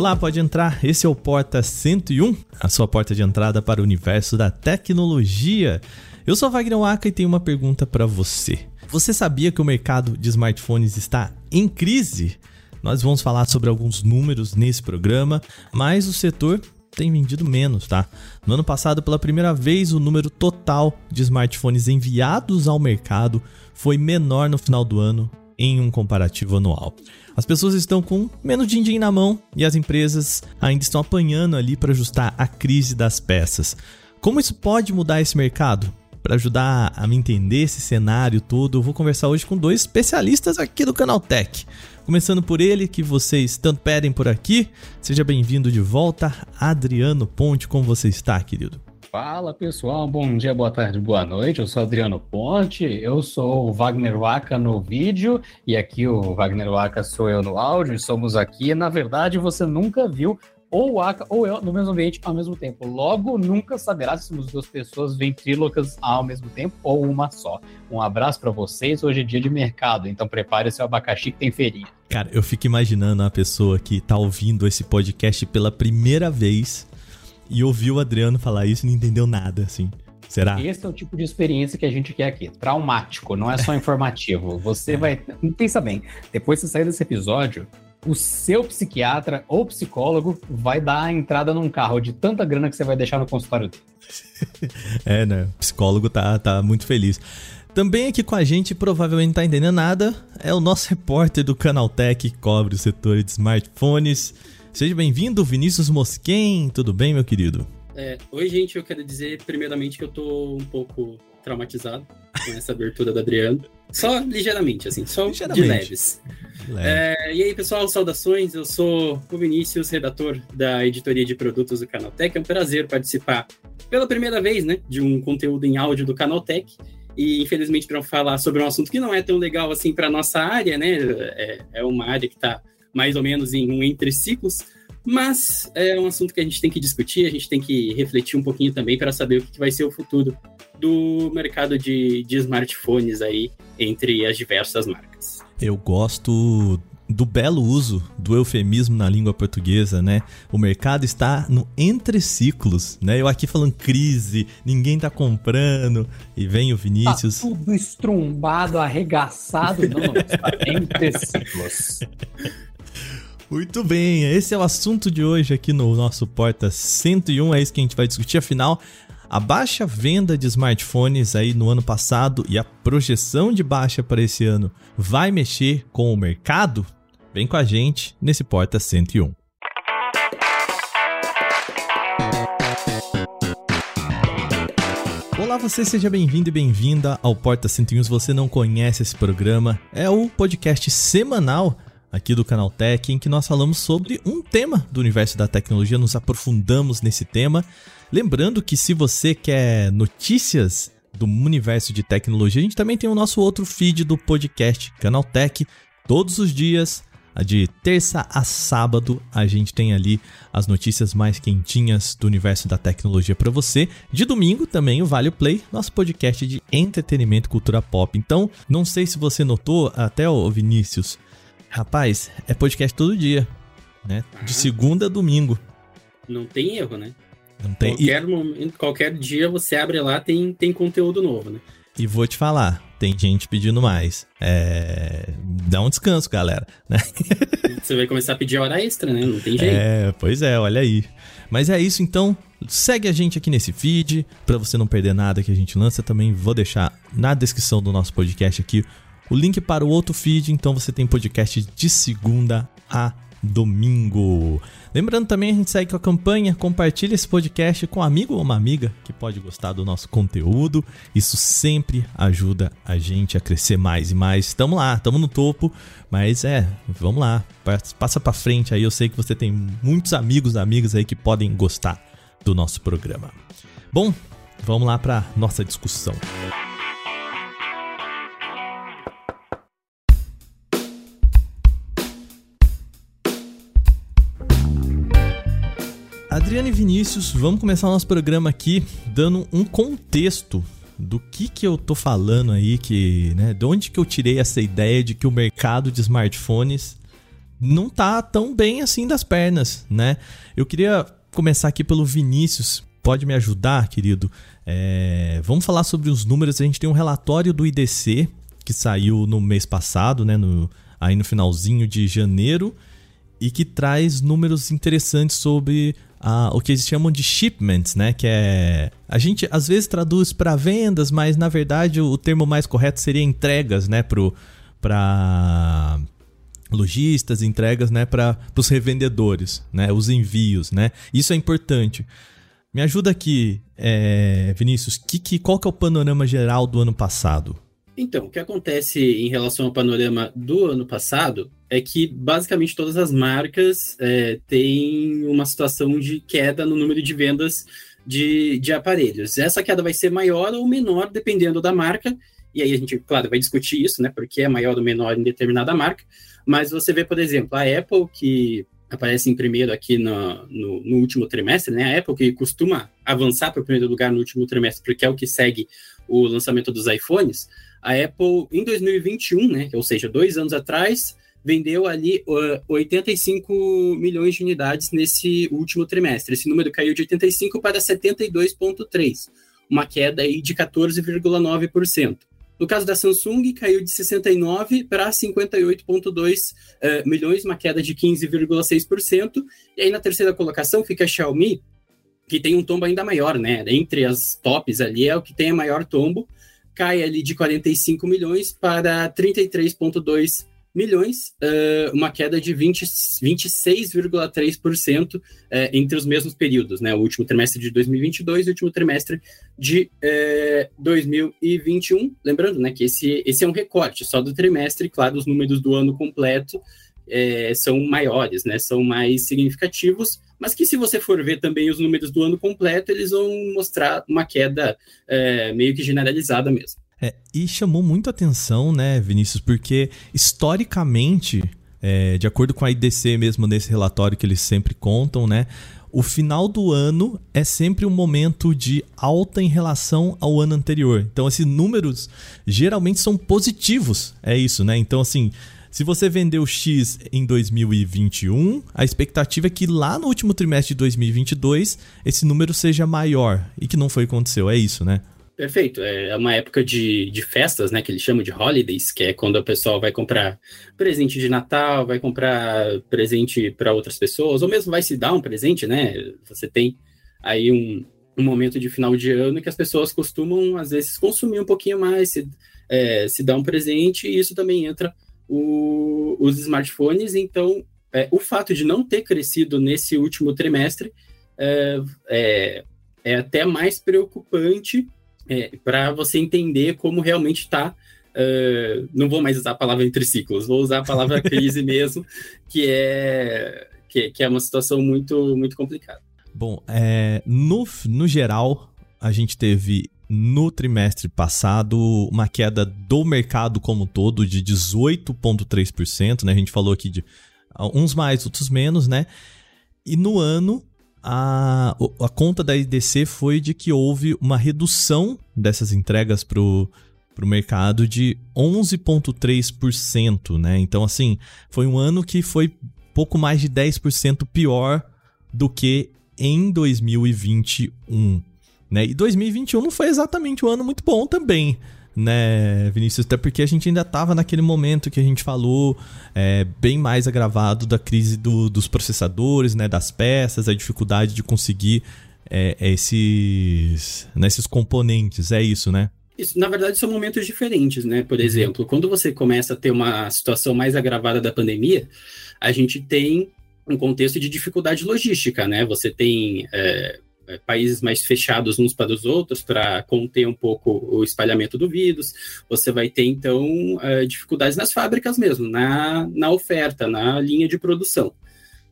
Olá, pode entrar. Esse é o Porta 101, a sua porta de entrada para o universo da tecnologia. Eu sou Wagner Waka e tenho uma pergunta para você. Você sabia que o mercado de smartphones está em crise? Nós vamos falar sobre alguns números nesse programa, mas o setor tem vendido menos, tá? No ano passado, pela primeira vez, o número total de smartphones enviados ao mercado foi menor no final do ano em um comparativo anual. As pessoas estão com menos din-din na mão e as empresas ainda estão apanhando ali para ajustar a crise das peças. Como isso pode mudar esse mercado? Para ajudar a me entender esse cenário todo, eu vou conversar hoje com dois especialistas aqui do Canal Tech. Começando por ele, que vocês tanto pedem por aqui. Seja bem-vindo de volta, Adriano Ponte. Como você está, querido? Fala pessoal, bom dia, boa tarde, boa noite. Eu sou Adriano Ponte, eu sou o Wagner Waka no vídeo e aqui o Wagner Waka sou eu no áudio. Somos aqui. Na verdade, você nunca viu ou o Aka ou eu no mesmo ambiente ao mesmo tempo. Logo, nunca saberá se somos duas pessoas ventrílocas ao mesmo tempo ou uma só. Um abraço para vocês. Hoje é dia de mercado, então prepare seu abacaxi que tem feirinha. Cara, eu fico imaginando a pessoa que tá ouvindo esse podcast pela primeira vez e ouviu o Adriano falar isso e não entendeu nada, assim. Será? Esse é o tipo de experiência que a gente quer aqui. Traumático, não é só informativo. Você vai. Pensa bem, depois de sair desse episódio, o seu psiquiatra ou psicólogo vai dar a entrada num carro de tanta grana que você vai deixar no consultório dele. é, né? O psicólogo tá, tá muito feliz. Também aqui com a gente, provavelmente não tá entendendo nada, é o nosso repórter do Canaltech que cobre o setor de smartphones. Seja bem-vindo, Vinícius Mosquen. Tudo bem, meu querido? É, oi, gente. Eu quero dizer, primeiramente, que eu tô um pouco traumatizado com essa abertura do Adriano. Só ligeiramente, assim, só ligeiramente. de leves. Leve. É, e aí, pessoal, saudações. Eu sou o Vinícius, redator da editoria de produtos do Canaltech. É um prazer participar pela primeira vez, né, de um conteúdo em áudio do Canaltech. E infelizmente para falar sobre um assunto que não é tão legal assim para nossa área, né? É, é uma área que está mais ou menos em um entre ciclos, mas é um assunto que a gente tem que discutir, a gente tem que refletir um pouquinho também para saber o que vai ser o futuro do mercado de, de smartphones aí entre as diversas marcas. Eu gosto do belo uso do eufemismo na língua portuguesa, né? O mercado está no entre ciclos, né? Eu aqui falando crise, ninguém tá comprando, e vem o Vinícius. Tá tudo estrumbado, arregaçado, não, está entre ciclos. Muito bem, esse é o assunto de hoje aqui no nosso Porta 101, é isso que a gente vai discutir. Afinal, a baixa venda de smartphones aí no ano passado e a projeção de baixa para esse ano vai mexer com o mercado? Vem com a gente nesse Porta 101. Olá, você seja bem-vindo e bem-vinda ao Porta 101. Se você não conhece esse programa, é o podcast semanal aqui do Canal Tech, em que nós falamos sobre um tema do universo da tecnologia, nos aprofundamos nesse tema. Lembrando que se você quer notícias do universo de tecnologia, a gente também tem o nosso outro feed do podcast Canal Tech, todos os dias. De terça a sábado, a gente tem ali as notícias mais quentinhas do universo da tecnologia para você. De domingo também o Vale Play, nosso podcast de entretenimento e cultura pop. Então, não sei se você notou, até o Vinícius, Rapaz, é podcast todo dia, né? De segunda a domingo. Não tem erro, né? Não tem. Qualquer, e... momento, qualquer dia você abre lá, tem, tem conteúdo novo, né? E vou te falar, tem gente pedindo mais. É... Dá um descanso, galera. Né? Você vai começar a pedir hora extra, né? Não tem jeito. É, pois é, olha aí. Mas é isso, então. Segue a gente aqui nesse feed, para você não perder nada que a gente lança. Também vou deixar na descrição do nosso podcast aqui o link para o outro feed, então você tem podcast de segunda a domingo. Lembrando também, a gente segue com a campanha, compartilha esse podcast com um amigo ou uma amiga que pode gostar do nosso conteúdo. Isso sempre ajuda a gente a crescer mais e mais. Estamos lá, estamos no topo, mas é, vamos lá, passa para frente aí. Eu sei que você tem muitos amigos, amigas aí que podem gostar do nosso programa. Bom, vamos lá para nossa discussão. Adriano e Vinícius, vamos começar o nosso programa aqui dando um contexto do que que eu tô falando aí, que, né, de onde que eu tirei essa ideia de que o mercado de smartphones não tá tão bem assim das pernas, né? Eu queria começar aqui pelo Vinícius. Pode me ajudar, querido? É, vamos falar sobre os números. A gente tem um relatório do IDC que saiu no mês passado, né? No, aí no finalzinho de janeiro, e que traz números interessantes sobre ah, o que eles chamam de shipments, né? Que é. A gente às vezes traduz para vendas, mas na verdade o termo mais correto seria entregas, né? Para lojistas, entregas, né? Para os revendedores, né? Os envios, né? Isso é importante. Me ajuda aqui, é, Vinícius. Que, que, qual que é o panorama geral do ano passado? Então, o que acontece em relação ao panorama do ano passado é que basicamente todas as marcas é, têm uma situação de queda no número de vendas de, de aparelhos. Essa queda vai ser maior ou menor dependendo da marca, e aí a gente, claro, vai discutir isso, né? Porque é maior ou menor em determinada marca. Mas você vê, por exemplo, a Apple, que aparece em primeiro aqui no, no, no último trimestre, né? A Apple, que costuma avançar para o primeiro lugar no último trimestre, porque é o que segue o lançamento dos iPhones. A Apple, em 2021, né? Ou seja, dois anos atrás, vendeu ali uh, 85 milhões de unidades nesse último trimestre. Esse número caiu de 85 para 72,3, uma queda aí de 14,9%. No caso da Samsung, caiu de 69 para 58,2 uh, milhões, uma queda de 15,6%. E aí na terceira colocação fica a Xiaomi, que tem um tombo ainda maior, né? Entre as tops ali é o que tem a maior tombo, cai ali de 45 milhões para 33,2 milhões, uh, uma queda de 26,3% uh, entre os mesmos períodos, né? O último trimestre de 2022 e o último trimestre de uh, eh, 2021. Lembrando, né, que esse, esse é um recorte só do trimestre, claro, os números do ano completo eh, são maiores, né? São mais significativos, mas que se você for ver também os números do ano completo, eles vão mostrar uma queda eh, meio que generalizada mesmo. É, e chamou muito atenção, né, Vinícius, porque historicamente, é, de acordo com a IDC mesmo nesse relatório que eles sempre contam, né, o final do ano é sempre um momento de alta em relação ao ano anterior. Então, esses números geralmente são positivos, é isso, né? Então, assim, se você vendeu X em 2021, a expectativa é que lá no último trimestre de 2022 esse número seja maior. E que não foi o que aconteceu, é isso, né? Perfeito. É uma época de, de festas, né? Que eles chamam de holidays, que é quando o pessoal vai comprar presente de Natal, vai comprar presente para outras pessoas, ou mesmo vai se dar um presente, né? Você tem aí um, um momento de final de ano que as pessoas costumam, às vezes, consumir um pouquinho mais, se, é, se dar um presente, e isso também entra o, os smartphones. Então, é, o fato de não ter crescido nesse último trimestre é, é, é até mais preocupante é, para você entender como realmente está. Uh, não vou mais usar a palavra entre ciclos, vou usar a palavra crise mesmo, que é, que, que, é uma situação muito, muito complicada. Bom, é, no, no geral, a gente teve no trimestre passado uma queda do mercado como um todo de 18,3%, né? A gente falou aqui de uns mais, outros menos, né? E no ano a, a conta da IDC foi de que houve uma redução dessas entregas para o mercado de 11,3%, né? Então, assim, foi um ano que foi pouco mais de 10% pior do que em 2021, né? E 2021 não foi exatamente um ano muito bom também, né, Vinícius? Até porque a gente ainda estava naquele momento que a gente falou é, bem mais agravado da crise do, dos processadores, né, das peças, a dificuldade de conseguir é, esses, né, esses componentes. É isso, né? Isso, na verdade, são momentos diferentes, né? Por uhum. exemplo, quando você começa a ter uma situação mais agravada da pandemia, a gente tem um contexto de dificuldade logística, né? Você tem é, é, países mais fechados uns para os outros para conter um pouco o espalhamento do vírus. Você vai ter, então, é, dificuldades nas fábricas mesmo, na, na oferta, na linha de produção.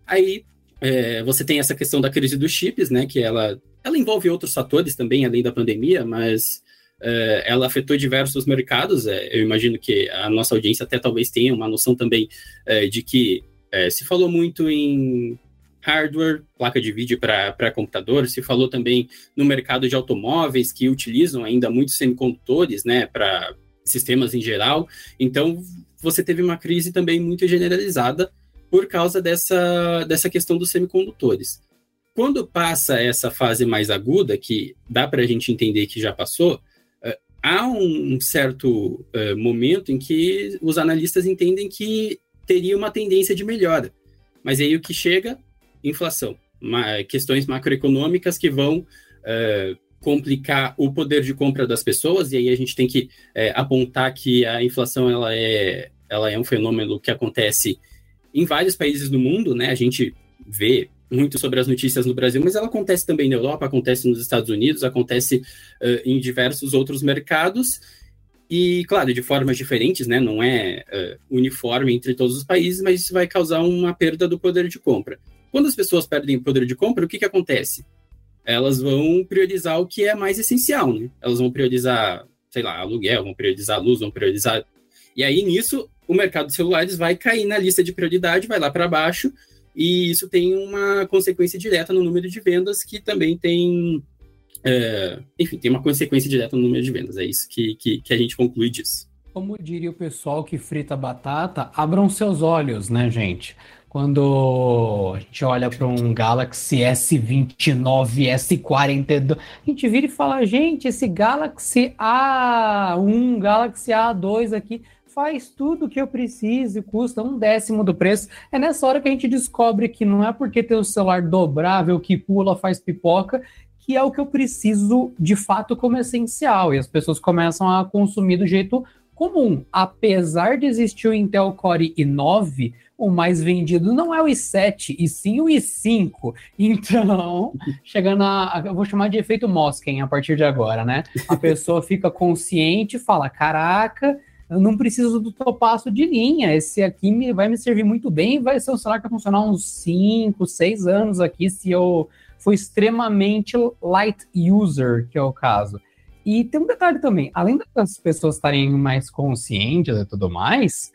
Aí é, você tem essa questão da crise dos chips, né? Que ela, ela envolve outros fatores também, além da pandemia, mas é, ela afetou diversos mercados. É, eu imagino que a nossa audiência até talvez tenha uma noção também é, de que se falou muito em hardware, placa de vídeo para computador. Se falou também no mercado de automóveis, que utilizam ainda muitos semicondutores né, para sistemas em geral. Então, você teve uma crise também muito generalizada por causa dessa, dessa questão dos semicondutores. Quando passa essa fase mais aguda, que dá para a gente entender que já passou, uh, há um certo uh, momento em que os analistas entendem que teria uma tendência de melhora. Mas aí o que chega? Inflação. Questões macroeconômicas que vão uh, complicar o poder de compra das pessoas, e aí a gente tem que apontar que a inflação ela é, ela é um fenômeno que acontece em vários países do mundo, né? A gente vê muito sobre as notícias no Brasil, mas ela acontece também na Europa, acontece nos Estados Unidos, acontece uh, em diversos outros mercados, e, claro, de formas diferentes, né? Não é uh, uniforme entre todos os países, mas isso vai causar uma perda do poder de compra. Quando as pessoas perdem o poder de compra, o que, que acontece? Elas vão priorizar o que é mais essencial, né? Elas vão priorizar, sei lá, aluguel, vão priorizar luz, vão priorizar. E aí, nisso, o mercado de celulares vai cair na lista de prioridade, vai lá para baixo, e isso tem uma consequência direta no número de vendas, que também tem. É, enfim, tem uma consequência direta no número de vendas. É isso que, que, que a gente conclui disso. Como diria o pessoal que frita batata, abram seus olhos, né, gente? Quando a gente olha para um Galaxy S29, S42, a gente vira e fala: gente, esse Galaxy A1, Galaxy A2 aqui faz tudo o que eu preciso e custa um décimo do preço. É nessa hora que a gente descobre que não é porque tem o celular dobrável que pula, faz pipoca, que é o que eu preciso de fato como essencial. E as pessoas começam a consumir do jeito comum. Apesar de existir o Intel Core i9, o mais vendido não é o i7, e sim o i5. Então, chegando a. Eu vou chamar de efeito Mosken a partir de agora, né? A pessoa fica consciente e fala: caraca, eu não preciso do topaço de linha. Esse aqui me, vai me servir muito bem. Vai ser um celular que vai funcionar uns 5, 6 anos aqui, se eu for extremamente light user, que é o caso. E tem um detalhe também: além das pessoas estarem mais conscientes e tudo mais,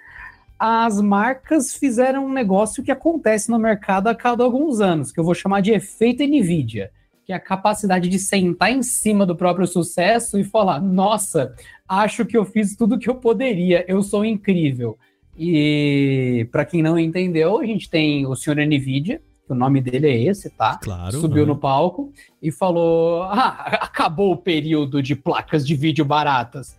as marcas fizeram um negócio que acontece no mercado a cada alguns anos, que eu vou chamar de efeito NVIDIA que é a capacidade de sentar em cima do próprio sucesso e falar: nossa, acho que eu fiz tudo que eu poderia, eu sou incrível. E para quem não entendeu, a gente tem o senhor Nvidia, o nome dele é esse, tá? Claro. Subiu no palco e falou: ah, acabou o período de placas de vídeo baratas.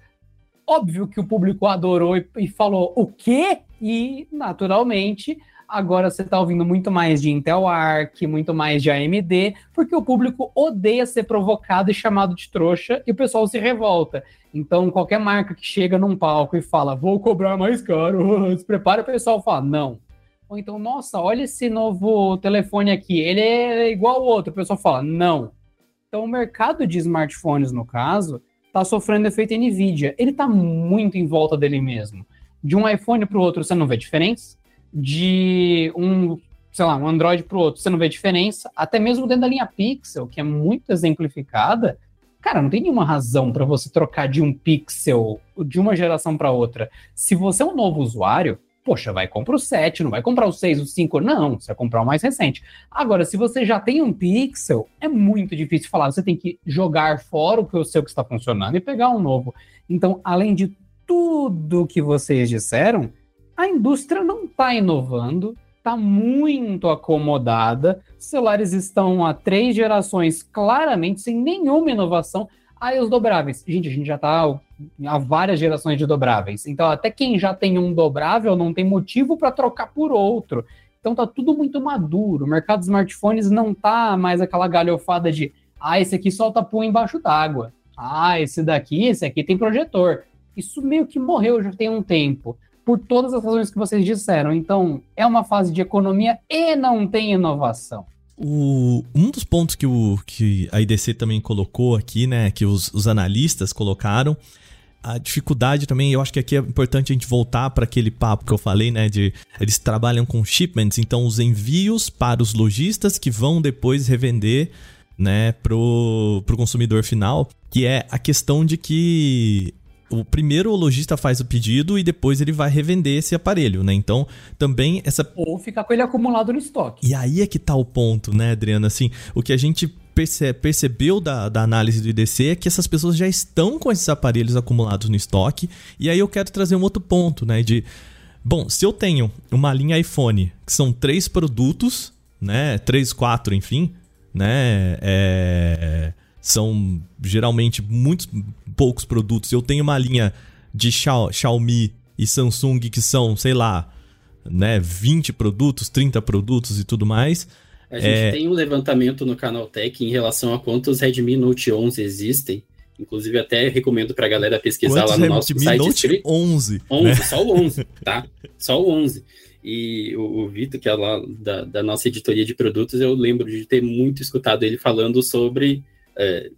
Óbvio que o público adorou e, e falou: o quê? E, naturalmente, Agora você está ouvindo muito mais de Intel Arc, muito mais de AMD, porque o público odeia ser provocado e chamado de trouxa e o pessoal se revolta. Então, qualquer marca que chega num palco e fala, vou cobrar mais caro, se prepara, o pessoal fala, não. Ou então, nossa, olha esse novo telefone aqui, ele é igual ao outro. O pessoal fala, não. Então, o mercado de smartphones, no caso, está sofrendo efeito NVIDIA. Ele está muito em volta dele mesmo. De um iPhone para o outro, você não vê diferença de um, sei lá, um Android para o outro, você não vê diferença, até mesmo dentro da linha Pixel, que é muito exemplificada, cara, não tem nenhuma razão para você trocar de um Pixel de uma geração para outra. Se você é um novo usuário, poxa, vai comprar o 7, não vai comprar o 6, o 5, não, você vai comprar o mais recente. Agora, se você já tem um Pixel, é muito difícil falar, você tem que jogar fora o que o seu que está funcionando e pegar um novo. Então, além de tudo que vocês disseram, a indústria não está inovando, está muito acomodada. Celulares estão há três gerações claramente sem nenhuma inovação. Aí os dobráveis. Gente, a gente já está há várias gerações de dobráveis. Então, até quem já tem um dobrável não tem motivo para trocar por outro. Então, tá tudo muito maduro. O mercado de smartphones não tá mais aquela galhofada de ah, esse aqui solta pum embaixo d'água. Ah, esse daqui, esse aqui tem projetor. Isso meio que morreu já tem um tempo por todas as razões que vocês disseram. Então, é uma fase de economia e não tem inovação. O, um dos pontos que, o, que a IDC também colocou aqui, né, que os, os analistas colocaram, a dificuldade também, eu acho que aqui é importante a gente voltar para aquele papo que eu falei, né, de eles trabalham com shipments, então os envios para os lojistas que vão depois revender, né, pro, pro consumidor final, que é a questão de que o primeiro o lojista faz o pedido e depois ele vai revender esse aparelho, né? Então, também essa ou ficar com ele acumulado no estoque. E aí é que tá o ponto, né, Adriana? Assim, o que a gente perce percebeu da, da análise do IDC é que essas pessoas já estão com esses aparelhos acumulados no estoque. E aí eu quero trazer um outro ponto, né, de Bom, se eu tenho uma linha iPhone, que são três produtos, né? Três, quatro, enfim, né? É, são geralmente muitos poucos produtos. Eu tenho uma linha de Xiaomi e Samsung que são, sei lá, né, 20 produtos, 30 produtos e tudo mais. A gente é... tem um levantamento no canal Tech em relação a quantos Redmi Note 11 existem. Inclusive, até recomendo pra galera pesquisar quantos lá no nosso Redmi site. Note 11. 11, né? só o 11, tá? Só o 11. E o, o Vitor, que é lá da, da, nossa editoria de produtos, eu lembro de ter muito escutado ele falando sobre. É,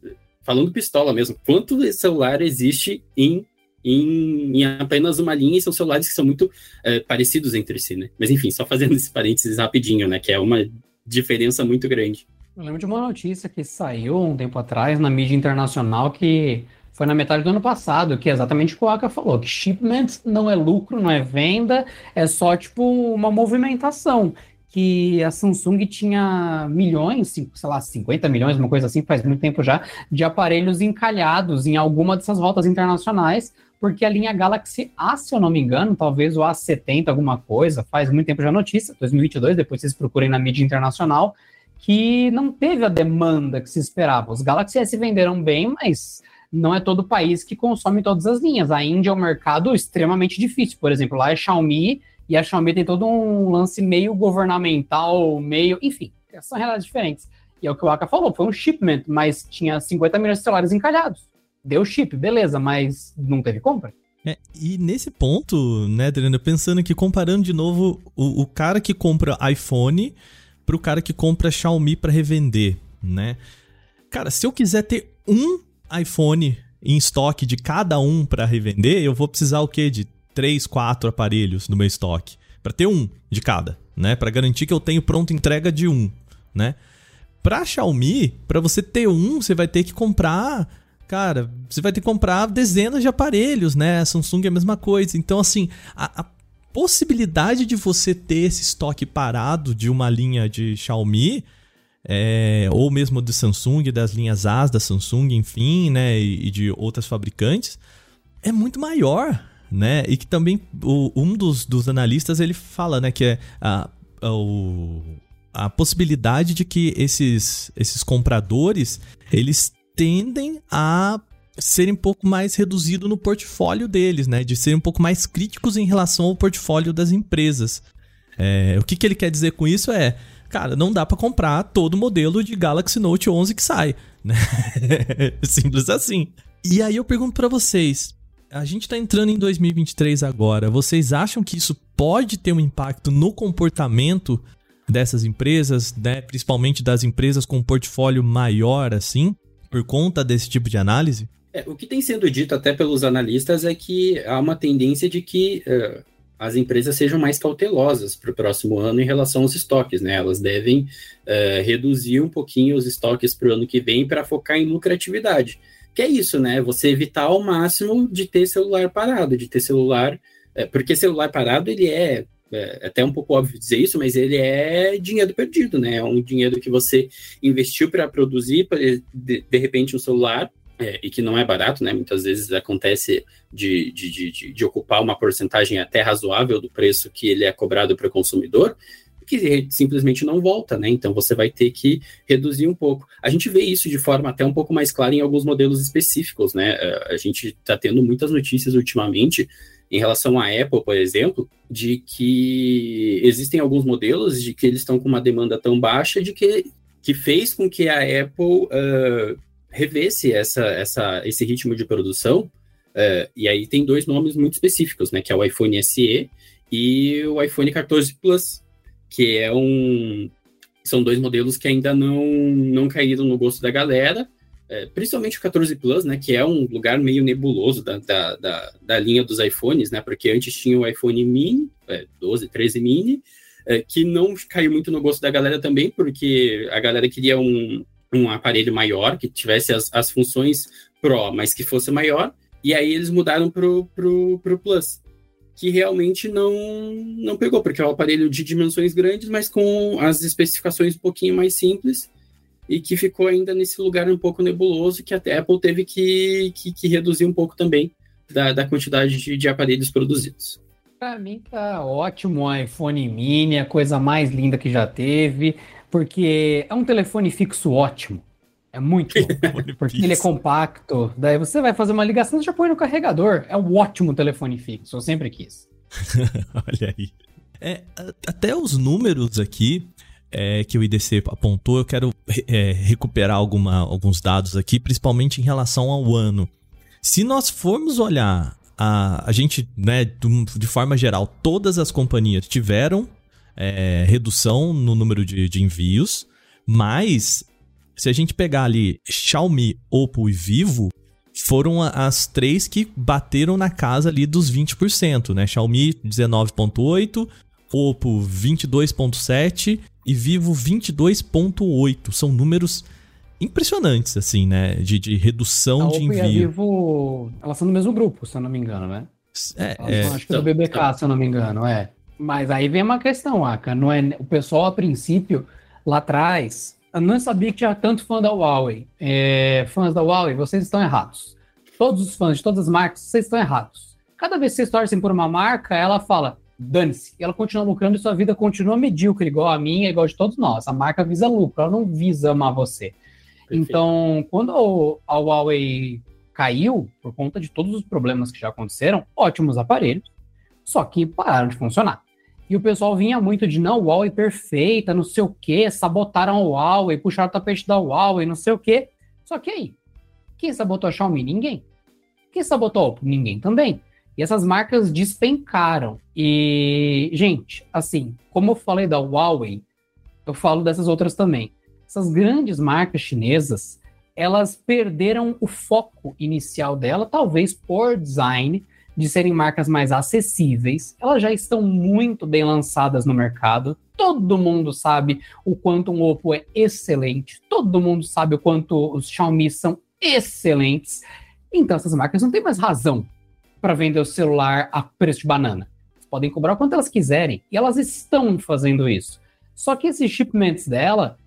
falando pistola mesmo. Quanto celular existe em em, em, apenas uma linha e são celulares que são muito é, parecidos entre si, né? Mas enfim, só fazendo esse parênteses rapidinho, né? Que é uma diferença muito grande. Eu lembro de uma notícia que saiu um tempo atrás na mídia internacional que foi na metade do ano passado, que é exatamente o que o Aka falou, que shipment não é lucro, não é venda, é só tipo uma movimentação. Que a Samsung tinha milhões, sei lá, 50 milhões, uma coisa assim, faz muito tempo já, de aparelhos encalhados em alguma dessas rotas internacionais, porque a linha Galaxy A, se eu não me engano, talvez o A70, alguma coisa, faz muito tempo já notícia, 2022, depois vocês procurem na mídia internacional, que não teve a demanda que se esperava. Os Galaxy S venderam bem, mas não é todo país que consome todas as linhas. A Índia é um mercado extremamente difícil. Por exemplo, lá é Xiaomi, e a Xiaomi tem todo um lance meio governamental, meio. Enfim, são realidades diferentes. E é o que o Aka falou, foi um shipment, mas tinha 50 milhões de celulares encalhados deu chip, beleza, mas não teve compra. É, e nesse ponto, né, Adriano, pensando aqui, comparando de novo o, o cara que compra iPhone pro cara que compra Xiaomi para revender, né? Cara, se eu quiser ter um iPhone em estoque de cada um para revender, eu vou precisar o quê? De três, quatro aparelhos no meu estoque. para ter um de cada, né? Para garantir que eu tenho pronta entrega de um, né? Pra Xiaomi, para você ter um, você vai ter que comprar cara, você vai ter que comprar dezenas de aparelhos, né? A Samsung é a mesma coisa. Então, assim, a, a possibilidade de você ter esse estoque parado de uma linha de Xiaomi, é, ou mesmo de Samsung, das linhas As da Samsung, enfim, né? E, e de outras fabricantes, é muito maior, né? E que também o, um dos, dos analistas ele fala, né? Que é a, a, o, a possibilidade de que esses, esses compradores eles tendem a serem um pouco mais reduzido no portfólio deles, né? De serem um pouco mais críticos em relação ao portfólio das empresas. É, o que, que ele quer dizer com isso é, cara, não dá para comprar todo modelo de Galaxy Note 11 que sai, né? Simples assim. E aí eu pergunto para vocês, a gente tá entrando em 2023 agora, vocês acham que isso pode ter um impacto no comportamento dessas empresas, né? Principalmente das empresas com um portfólio maior assim? por conta desse tipo de análise? É, o que tem sendo dito até pelos analistas é que há uma tendência de que uh, as empresas sejam mais cautelosas para o próximo ano em relação aos estoques, né? Elas devem uh, reduzir um pouquinho os estoques para o ano que vem para focar em lucratividade. Que é isso, né? Você evitar ao máximo de ter celular parado, de ter celular. Uh, porque celular parado ele é é até um pouco óbvio dizer isso, mas ele é dinheiro perdido, né? É um dinheiro que você investiu para produzir, pra, de, de repente, um celular, é, e que não é barato, né? Muitas vezes acontece de, de, de, de, ocupar uma porcentagem até razoável do preço que ele é cobrado para o consumidor, que simplesmente não volta, né? Então você vai ter que reduzir um pouco. A gente vê isso de forma até um pouco mais clara em alguns modelos específicos, né? É, a gente está tendo muitas notícias ultimamente em relação à Apple, por exemplo, de que existem alguns modelos de que eles estão com uma demanda tão baixa de que, que fez com que a Apple uh, revesse essa, essa, esse ritmo de produção. Uh, e aí tem dois nomes muito específicos, né? Que é o iPhone SE e o iPhone 14 Plus, que é um são dois modelos que ainda não, não caíram no gosto da galera, é, principalmente o 14 Plus, né, que é um lugar meio nebuloso da, da, da, da linha dos iPhones, né, porque antes tinha o iPhone mini, é, 12, 13 mini, é, que não caiu muito no gosto da galera também, porque a galera queria um, um aparelho maior, que tivesse as, as funções Pro, mas que fosse maior, e aí eles mudaram pro, pro, pro Plus, que realmente não, não pegou, porque é um aparelho de dimensões grandes, mas com as especificações um pouquinho mais simples, e que ficou ainda nesse lugar um pouco nebuloso, que até a Apple teve que, que, que reduzir um pouco também da, da quantidade de, de, aparelhos produzidos. Pra mim tá ótimo o iPhone mini, a coisa mais linda que já teve, porque é um telefone fixo ótimo. É muito bom, porque ele é compacto. Daí você vai fazer uma ligação, você já põe no carregador. É um ótimo telefone fixo, eu sempre quis. Olha aí. É, até os números aqui é, que o IDC apontou, eu quero é, recuperar alguma, alguns dados aqui, principalmente em relação ao ano. Se nós formos olhar a, a gente, né, de forma geral, todas as companhias tiveram é, redução no número de, de envios, mas se a gente pegar ali Xiaomi, Oppo e Vivo, foram as três que bateram na casa ali dos 20%, né? Xiaomi 19.8, Oppo 22.7 e Vivo 22.8. São números impressionantes, assim, né? De, de redução a de envio. E a Vivo, elas são do mesmo grupo, se eu não me engano, né? É, é... Acho que do BBK, se eu não me engano, é. Mas aí vem uma questão, Aka. Não é, o pessoal, a princípio, lá atrás, eu não sabia que tinha tanto fã da Huawei. É, fãs da Huawei, vocês estão errados. Todos os fãs de todas as marcas, vocês estão errados. Cada vez que vocês torcem por uma marca, ela fala, dane-se. E ela continua lucrando e sua vida continua medíocre, igual a minha, igual de todos nós. A marca visa lucro, ela não visa amar você. Perfeito. Então, quando a Huawei caiu, por conta de todos os problemas que já aconteceram, ótimos aparelhos, só que pararam de funcionar. E o pessoal vinha muito de não, Huawei perfeita, não sei o que, sabotaram o Huawei, puxaram o tapete da Huawei, não sei o que. Só que aí, quem sabotou a Xiaomi? Ninguém. Quem sabotou a? Ninguém também. E essas marcas despencaram. E, gente, assim, como eu falei da Huawei, eu falo dessas outras também. Essas grandes marcas chinesas, elas perderam o foco inicial dela, talvez por design, de serem marcas mais acessíveis. Elas já estão muito bem lançadas no mercado. Todo mundo sabe o quanto um Oppo é excelente. Todo mundo sabe o quanto os Xiaomi são excelentes. Então essas marcas não têm mais razão para vender o celular a preço de banana. Podem cobrar o quanto elas quiserem e elas estão fazendo isso. Só que esses shipments dela,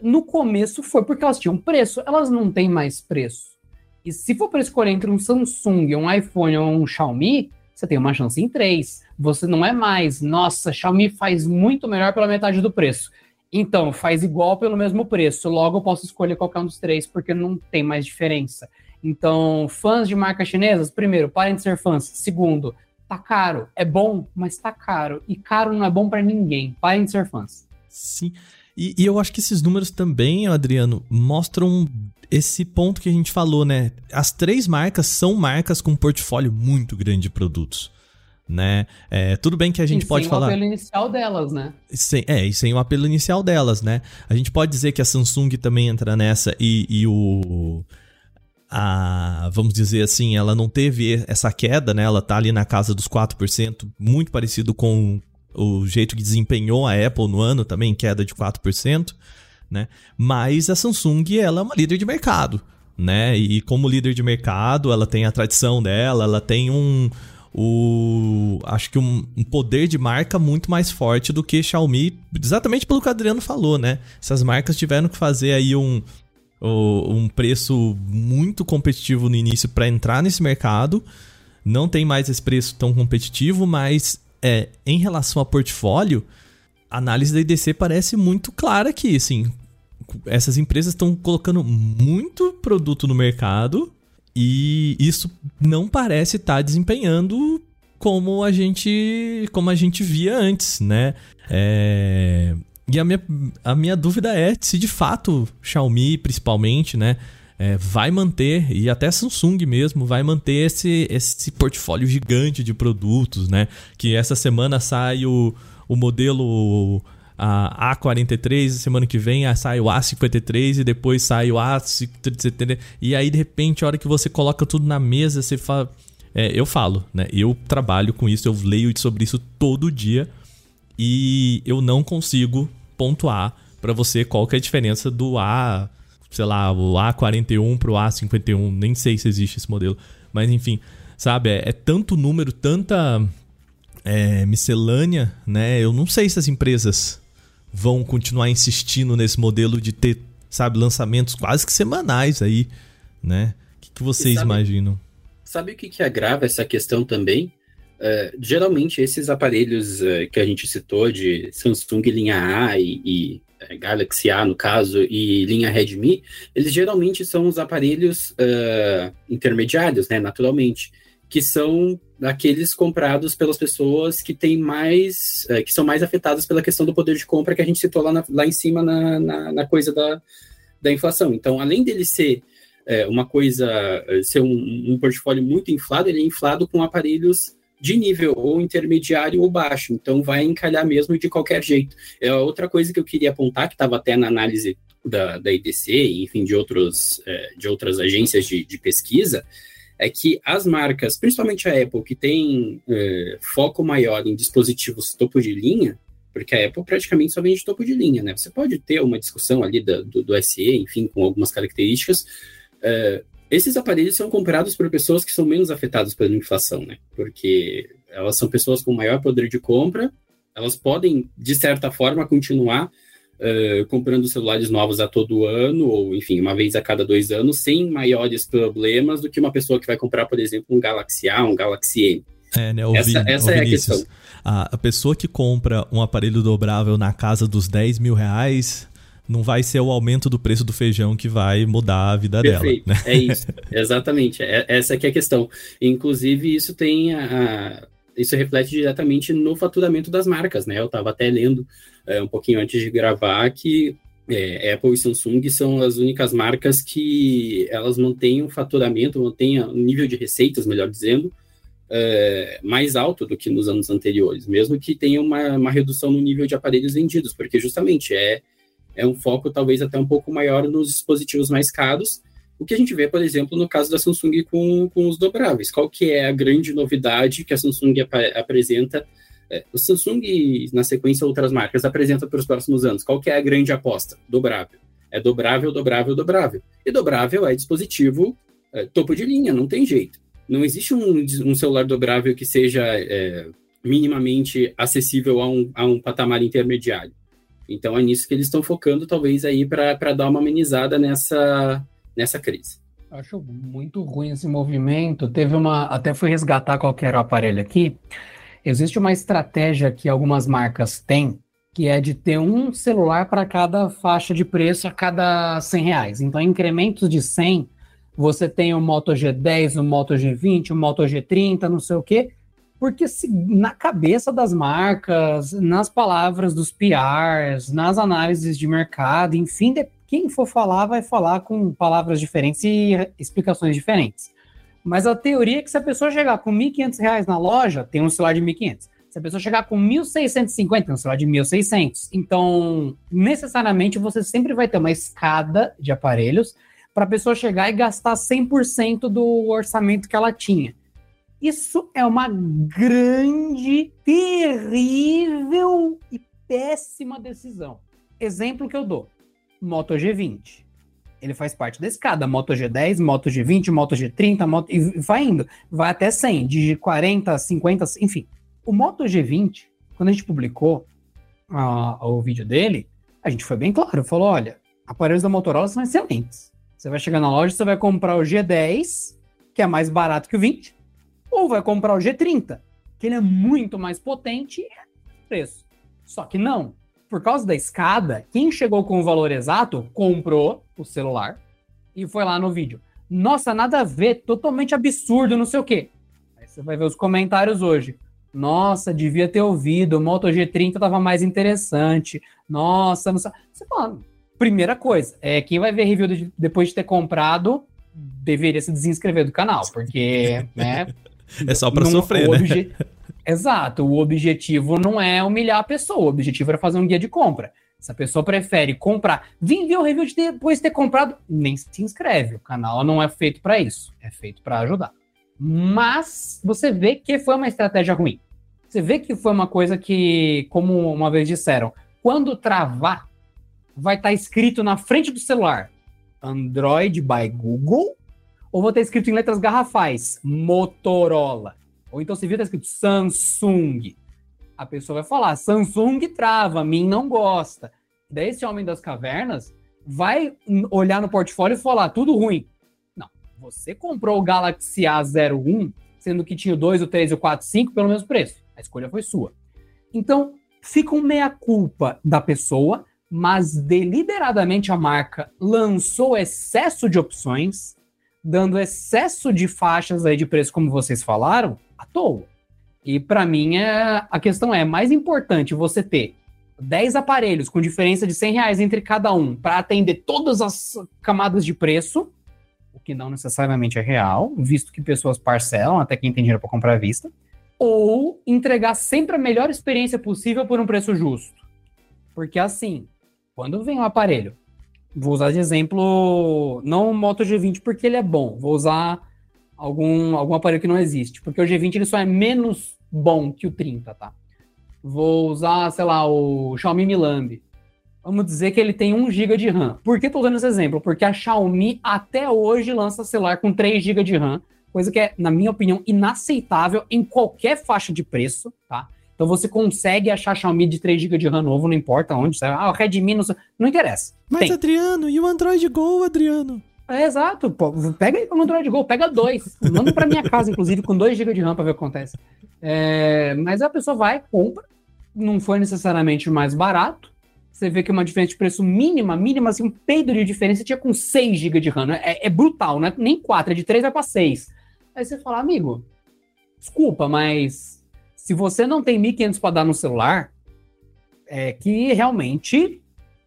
no começo foi porque elas tinham preço, elas não têm mais preço. E se for para escolher entre um Samsung, um iPhone ou um Xiaomi, você tem uma chance em três. Você não é mais, nossa, Xiaomi faz muito melhor pela metade do preço. Então, faz igual pelo mesmo preço. Logo, eu posso escolher qualquer um dos três, porque não tem mais diferença. Então, fãs de marcas chinesas, primeiro, parem de ser fãs. Segundo, tá caro. É bom, mas tá caro. E caro não é bom para ninguém. Parem de ser fãs. Sim. E, e, eu acho que esses números também, Adriano, mostram esse ponto que a gente falou, né? As três marcas são marcas com um portfólio muito grande de produtos. Né? É, tudo bem que a gente e pode falar. Sem o apelo inicial delas, né? Sem, é, e sem o apelo inicial delas, né? A gente pode dizer que a Samsung também entra nessa e, e o a, vamos dizer assim, ela não teve essa queda, né? Ela tá ali na casa dos 4%, muito parecido com o jeito que desempenhou a Apple no ano também, queda de 4%, né? Mas a Samsung, ela é uma líder de mercado, né? E como líder de mercado, ela tem a tradição dela, ela tem um o acho que um, um, poder de marca muito mais forte do que Xiaomi, exatamente pelo que o Adriano falou, né? Essas marcas tiveram que fazer aí um um preço muito competitivo no início para entrar nesse mercado. Não tem mais esse preço tão competitivo, mas é, em relação a portfólio, a análise da IDC parece muito clara aqui, assim. Essas empresas estão colocando muito produto no mercado e isso não parece estar tá desempenhando como a gente como a gente via antes, né? É, e a minha, a minha dúvida é se de fato Xiaomi, principalmente, né? É, vai manter, e até Samsung mesmo, vai manter esse, esse portfólio gigante de produtos, né? Que essa semana sai o, o modelo a A43, semana que vem sai o A53 e depois sai o A53. E aí, de repente, a hora que você coloca tudo na mesa, você fala. É, eu falo, né? Eu trabalho com isso, eu leio sobre isso todo dia e eu não consigo pontuar para você qual que é a diferença do A, sei lá, o A41 pro A51, nem sei se existe esse modelo, mas enfim, sabe, é, é tanto número, tanta é, miscelânea, né? Eu não sei se as empresas vão continuar insistindo nesse modelo de ter, sabe, lançamentos quase que semanais aí, né? O que, que vocês sabe, imaginam? Sabe o que, que agrava essa questão também? uh, geralmente esses aparelhos uh, que a gente citou de Samsung linha A e, e Galaxy A no caso e linha Redmi, eles geralmente são os aparelhos intermediários, né, naturalmente, que são aqueles comprados pelas pessoas que têm mais, que são mais afetadas pela questão do poder de compra que a gente citou lá, na, lá em cima na, na, na coisa da, da inflação. Então, além dele ser é, uma coisa, ser um, um, portfólio muito inflado, ele é inflado com aparelhos de nível ou intermediário ou baixo, então vai encalhar mesmo de qualquer jeito. É outra coisa que eu queria apontar, que estava até na análise da, da IDC, enfim, de, outros, é, de outras agências de, de, pesquisa, é que as marcas, principalmente a Apple, que tem é, foco maior em dispositivos topo de linha, porque a Apple praticamente só vende topo de linha, né? Você pode ter uma discussão ali do, do, do SE, enfim, com algumas características, é, esses aparelhos são comprados por pessoas que são menos afetadas pela inflação, né? Porque elas são pessoas com maior poder de compra, elas podem, de certa forma, continuar uh, comprando celulares novos a todo ano, ou, enfim, uma vez a cada dois anos, sem maiores problemas do que uma pessoa que vai comprar, por exemplo, um Galaxy A, um Galaxy M. É, né? Essa essa é a questão. A, a pessoa que compra um aparelho dobrável na casa dos 10 mil reais não vai ser o aumento do preço do feijão que vai mudar a vida Perfeito. dela. Né? É isso, exatamente. É, essa aqui é a questão. Inclusive, isso tem a, isso reflete diretamente no faturamento das marcas, né? Eu estava até lendo é, um pouquinho antes de gravar que é, Apple e Samsung são as únicas marcas que elas mantêm um faturamento, mantêm um nível de receitas, melhor dizendo, é, mais alto do que nos anos anteriores, mesmo que tenha uma, uma redução no nível de aparelhos vendidos, porque justamente é é um foco talvez até um pouco maior nos dispositivos mais caros, o que a gente vê, por exemplo, no caso da Samsung com, com os dobráveis. Qual que é a grande novidade que a Samsung ap apresenta? É, o Samsung, na sequência, outras marcas apresenta para os próximos anos. Qual que é a grande aposta? Dobrável. É dobrável, dobrável, dobrável. E dobrável é dispositivo é, topo de linha, não tem jeito. Não existe um, um celular dobrável que seja é, minimamente acessível a um, a um patamar intermediário. Então é nisso que eles estão focando, talvez, aí para dar uma amenizada nessa, nessa crise. Acho muito ruim esse movimento. Teve uma. Até fui resgatar qual era o aparelho aqui. Existe uma estratégia que algumas marcas têm, que é de ter um celular para cada faixa de preço a cada 100 reais. Então, incrementos de 100, você tem o Moto G10, o Moto G20, o Moto G30, não sei o quê. Porque se, na cabeça das marcas, nas palavras dos PRs, nas análises de mercado, enfim, de, quem for falar vai falar com palavras diferentes e explicações diferentes. Mas a teoria é que se a pessoa chegar com R$ 1.500 na loja, tem um celular de R$ 1.500. Se a pessoa chegar com 1.650, tem um celular de 1.600. Então, necessariamente, você sempre vai ter uma escada de aparelhos para a pessoa chegar e gastar 100% do orçamento que ela tinha. Isso é uma grande, terrível e péssima decisão. Exemplo que eu dou: Moto G20. Ele faz parte da escada. Moto G10, Moto G20, Moto G30, Moto... e vai indo. Vai até 100, de 40, 50, enfim. O Moto G20, quando a gente publicou uh, o vídeo dele, a gente foi bem claro. Falou: olha, aparelhos da Motorola são excelentes. Você vai chegar na loja, você vai comprar o G10, que é mais barato que o 20, ou vai comprar o G30, que ele é muito mais potente e é preço. Só que não. Por causa da escada, quem chegou com o valor exato comprou o celular e foi lá no vídeo. Nossa, nada a ver, totalmente absurdo, não sei o quê. Aí você vai ver os comentários hoje. Nossa, devia ter ouvido, o Moto G30 tava mais interessante. Nossa, não sei. Você fala, primeira coisa, é quem vai ver review de, depois de ter comprado deveria se desinscrever do canal, porque, né, é só pra não, sofrer, né? Obje... Exato. O objetivo não é humilhar a pessoa. O objetivo era fazer um guia de compra. Se a pessoa prefere comprar, vim ver o review de depois de ter comprado, nem se inscreve. O canal não é feito para isso. É feito para ajudar. Mas você vê que foi uma estratégia ruim. Você vê que foi uma coisa que, como uma vez disseram, quando travar, vai estar tá escrito na frente do celular Android by Google ou vou ter escrito em letras garrafais, Motorola. Ou então se viu tá escrito Samsung. A pessoa vai falar, Samsung trava, mim não gosta. Daí esse homem das cavernas vai olhar no portfólio e falar, tudo ruim. Não, você comprou o Galaxy A01 sendo que tinha o 2, o 3, o 4, o 5 pelo mesmo preço. A escolha foi sua. Então, fica um meia-culpa da pessoa, mas deliberadamente a marca lançou excesso de opções, dando excesso de faixas aí de preço, como vocês falaram, à toa. E para mim, é, a questão é, mais importante você ter 10 aparelhos com diferença de 100 reais entre cada um para atender todas as camadas de preço, o que não necessariamente é real, visto que pessoas parcelam até quem tem dinheiro para comprar à vista, ou entregar sempre a melhor experiência possível por um preço justo. Porque assim, quando vem um aparelho, vou usar de exemplo, não o Moto G20 porque ele é bom, vou usar algum, algum aparelho que não existe, porque o G20 ele só é menos bom que o 30, tá? Vou usar, sei lá, o Xiaomi Mi Lambi. Vamos dizer que ele tem 1 GB de RAM. Por que estou usando esse exemplo? Porque a Xiaomi até hoje lança celular com 3 GB de RAM, coisa que é, na minha opinião, inaceitável em qualquer faixa de preço, tá? Então você consegue achar Xiaomi de 3 GB de RAM novo, não importa onde, sabe? Ah, o Redmi, não, não interessa. Mas, tem. Adriano, e o Android Go, Adriano? É, exato, pô, pega o Android Go, pega dois. Manda para minha casa, inclusive, com 2 GB de RAM para ver o que acontece. É, mas a pessoa vai, compra, não foi necessariamente mais barato. Você vê que uma diferença de preço mínima, mínima, assim, um peido de diferença tinha com 6 GB de RAM. Né? É, é, brutal, né? Nem 4, é de 3 vai para 6. Aí você fala, amigo, desculpa, mas se você não tem 1.500 para dar no celular, é que realmente